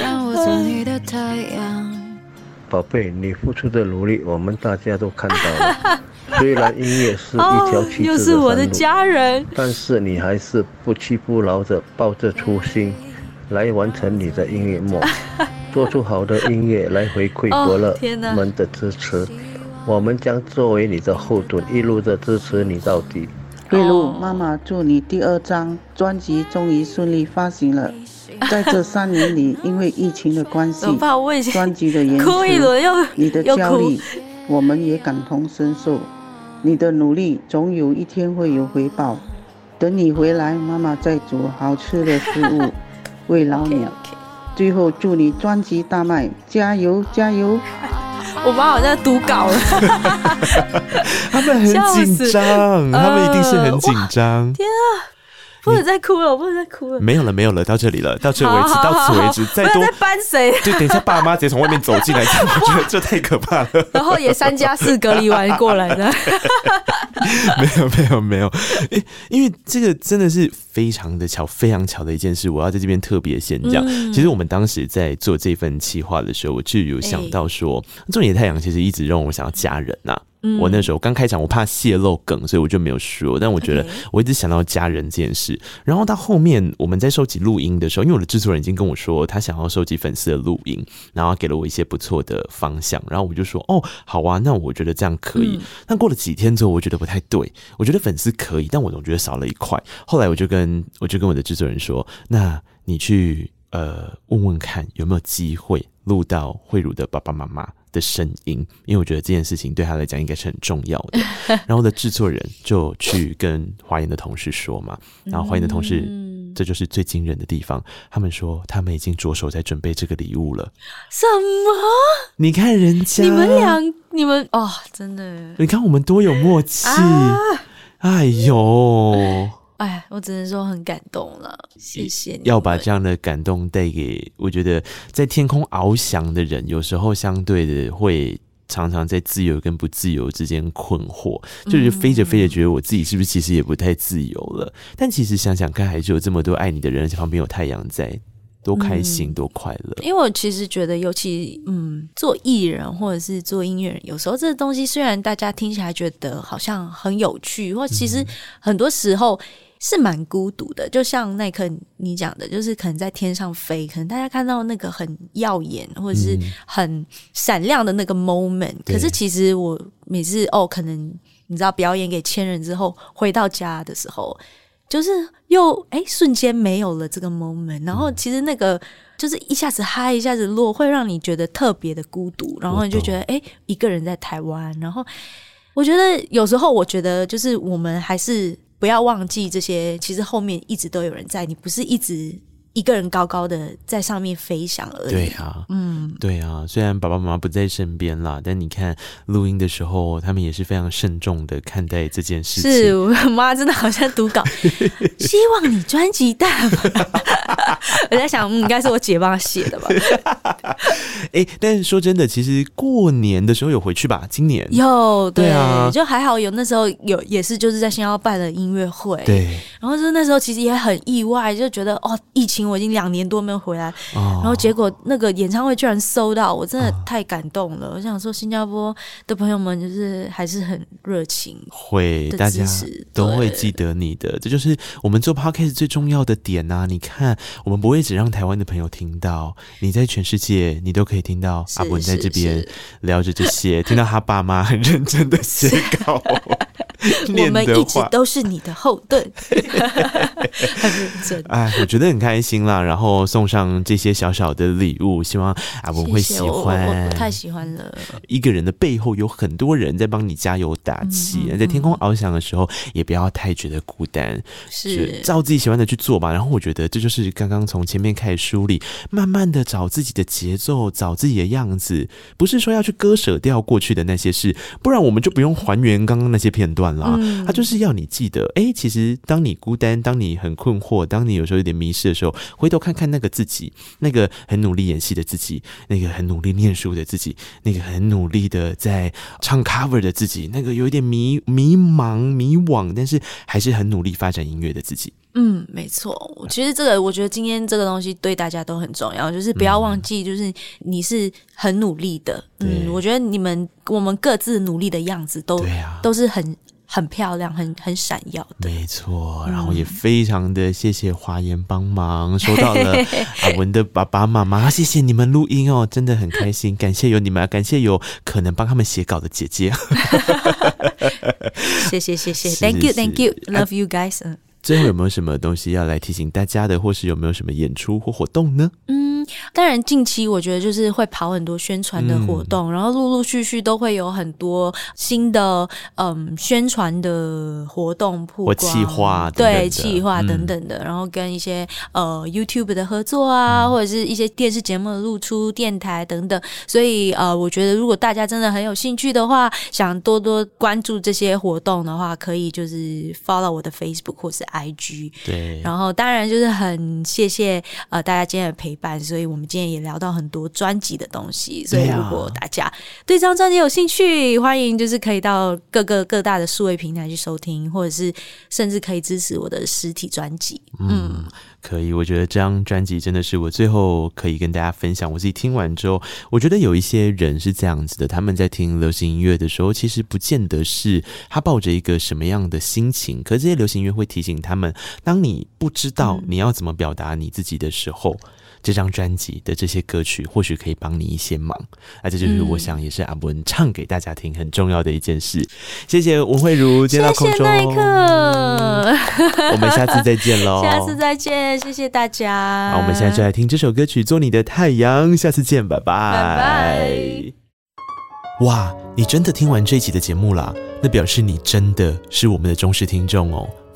让我做你的太阳。宝贝，你付出的努力，我们大家都看到了。虽然音乐是一条曲折的山路，哦、我的家人，但是你还是不屈不挠的，抱着初心。来完成你的音乐梦，做出好的音乐来回馈伯乐们的支持。哦、我们将作为你的后盾，一路的支持你到底。月露，妈妈祝你第二张专辑终于顺利发行了。在这三年里，因为疫情的关系，专辑的延迟，你的焦虑，我们也感同身受。你的努力总有一天会有回报。等你回来，妈妈再煮好吃的食物。慰劳你，最后祝你专辑大卖，加油加油！我妈好像读稿了，他们很紧张，他们一定是很紧张。天啊！不能再哭了，我不能再哭了。没有了，没有了，到这里了，到这为止，好好好好，到此为止。再多再搬谁？就，等一下爸妈直接从外面走进来，我觉得这太可怕了。然后也三加四隔离完过来的。没有，没有，没有。因为这个真的是非常的巧，非常巧的一件事。我要在这边特别先讲。嗯、其实我们当时在做这份企划的时候，我就有想到说，做你的太阳其实一直让我想要家人呐、啊。我那时候刚开场，我怕泄露梗，所以我就没有说。但我觉得我一直想到家人这件事。然后到后面我们在收集录音的时候，因为我的制作人已经跟我说他想要收集粉丝的录音，然后给了我一些不错的方向。然后我就说哦，好啊，那我觉得这样可以。但过了几天之后，我觉得不太对。我觉得粉丝可以，但我总觉得少了一块。后来我就跟我就跟我的制作人说，那你去呃问问看有没有机会录到慧茹的爸爸妈妈的声音，因为我觉得这件事情对他来讲应该是很重要的。然后我的制作人就去跟华研的同事说嘛，然后华研的同事，这就是最惊人的地方，他们说他们已经着手在准备这个礼物了。什么？你看人家，你们俩，你们哦，真的，你看我们多有默契，啊、哎呦。哎，我只能说很感动了，谢谢你。要把这样的感动带给，我觉得在天空翱翔的人，有时候相对的会常常在自由跟不自由之间困惑，就是飞着飞着觉得我自己是不是其实也不太自由了？嗯、但其实想想看，还是有这么多爱你的人，而且旁边有太阳在。多开心，多快乐！因为我其实觉得，尤其嗯，做艺人或者是做音乐人，有时候这个东西虽然大家听起来觉得好像很有趣，或其实很多时候是蛮孤独的。就像那一刻你讲的，就是可能在天上飞，可能大家看到那个很耀眼或者是很闪亮的那个 moment，可是其实我每次哦，可能你知道表演给千人之后，回到家的时候。就是又哎、欸，瞬间没有了这个 moment，然后其实那个就是一下子嗨，一下子落，会让你觉得特别的孤独，然后你就觉得哎、欸，一个人在台湾。然后我觉得有时候，我觉得就是我们还是不要忘记这些，其实后面一直都有人在，你不是一直一个人高高的在上面飞翔而已。对啊，嗯，对啊。虽然爸爸妈妈不在身边啦，但你看录音的时候，他们也是非常慎重的看待这件事情。是我妈真的好像读稿，希望你专辑大。我在想，嗯，应该是我姐帮她写的吧。哎、欸，但是说真的，其实过年的时候有回去吧？今年有，对，对啊，就还好有。那时候有也是就是在新加坡办了音乐会，对。然后就是那时候其实也很意外，就觉得哦，疫情我已经两年多没有回来，哦、然后结果那个演唱会居然收到，我真的太感动了。哦、我想说，新加坡的朋友们就是还是很热情，会大家都会记得你的，这就是我们做 podcast 最重要的点呐、啊。你看，我们不会只让台湾的朋友听到，你在全世界你都可以听到阿文在这边聊着这些，听到他爸妈很认真的写稿。我们一直都是你的后盾，很 认真。哎，我觉得很开心啦。然后送上这些小小的礼物，希望阿文会喜欢。太喜欢了。一个人的背后有很多人在帮你加油打气，在天空翱翔的时候，也不要太觉得孤单。是，照自己喜欢的去做吧。然后我觉得这就是刚刚从前面开始梳理，慢慢的找自己的节奏，找自己的样子。不是说要去割舍掉过去的那些事，不然我们就不用还原刚刚那些片段。嗯，他就是要你记得，哎、欸，其实当你孤单，当你很困惑，当你有时候有点迷失的时候，回头看看那个自己，那个很努力演戏的自己，那个很努力念书的自己，那个很努力的在唱 cover 的自己，那个有一点迷迷茫迷惘，但是还是很努力发展音乐的自己。嗯，没错。其实这个，我觉得今天这个东西对大家都很重要，就是不要忘记，就是你是很努力的。嗯，我觉得你们我们各自努力的样子都、啊、都是很。很漂亮，很很闪耀的，没错。然后也非常的谢谢华研帮忙，收到了阿文的爸爸妈妈，谢谢你们录音哦，真的很开心。感谢有你们，感谢有可能帮他们写稿的姐姐。谢谢谢谢，Thank you，Thank you，Love you guys。最后有没有什么东西要来提醒大家的，或是有没有什么演出或活动呢？嗯，当然近期我觉得就是会跑很多宣传的活动，嗯、然后陆陆续续都会有很多新的嗯宣传的活动曝光、企划对企划等等的，然后跟一些呃 YouTube 的合作啊、嗯，或者是一些电视节目的露出、电台等等。所以呃，我觉得如果大家真的很有兴趣的话，想多多关注这些活动的话，可以就是 follow 我的 Facebook 或是。I G 对，然后当然就是很谢谢呃大家今天的陪伴，所以我们今天也聊到很多专辑的东西。所以如果大家对这张专辑有兴趣，欢迎就是可以到各个各大的数位平台去收听，或者是甚至可以支持我的实体专辑。嗯。嗯可以，我觉得这张专辑真的是我最后可以跟大家分享。我自己听完之后，我觉得有一些人是这样子的，他们在听流行音乐的时候，其实不见得是他抱着一个什么样的心情，可是这些流行音乐会提醒他们，当你不知道你要怎么表达你自己的时候。嗯这张专辑的这些歌曲或许可以帮你一些忙，而这就是我想也是阿文唱给大家听很重要的一件事。谢谢文慧茹，接到空中，谢谢那一刻、嗯，我们下次再见喽，下次再见，谢谢大家。好，我们现在就来听这首歌曲《做你的太阳》，下次见，拜拜，拜拜。哇，你真的听完这一集的节目啦？那表示你真的是我们的忠实听众哦。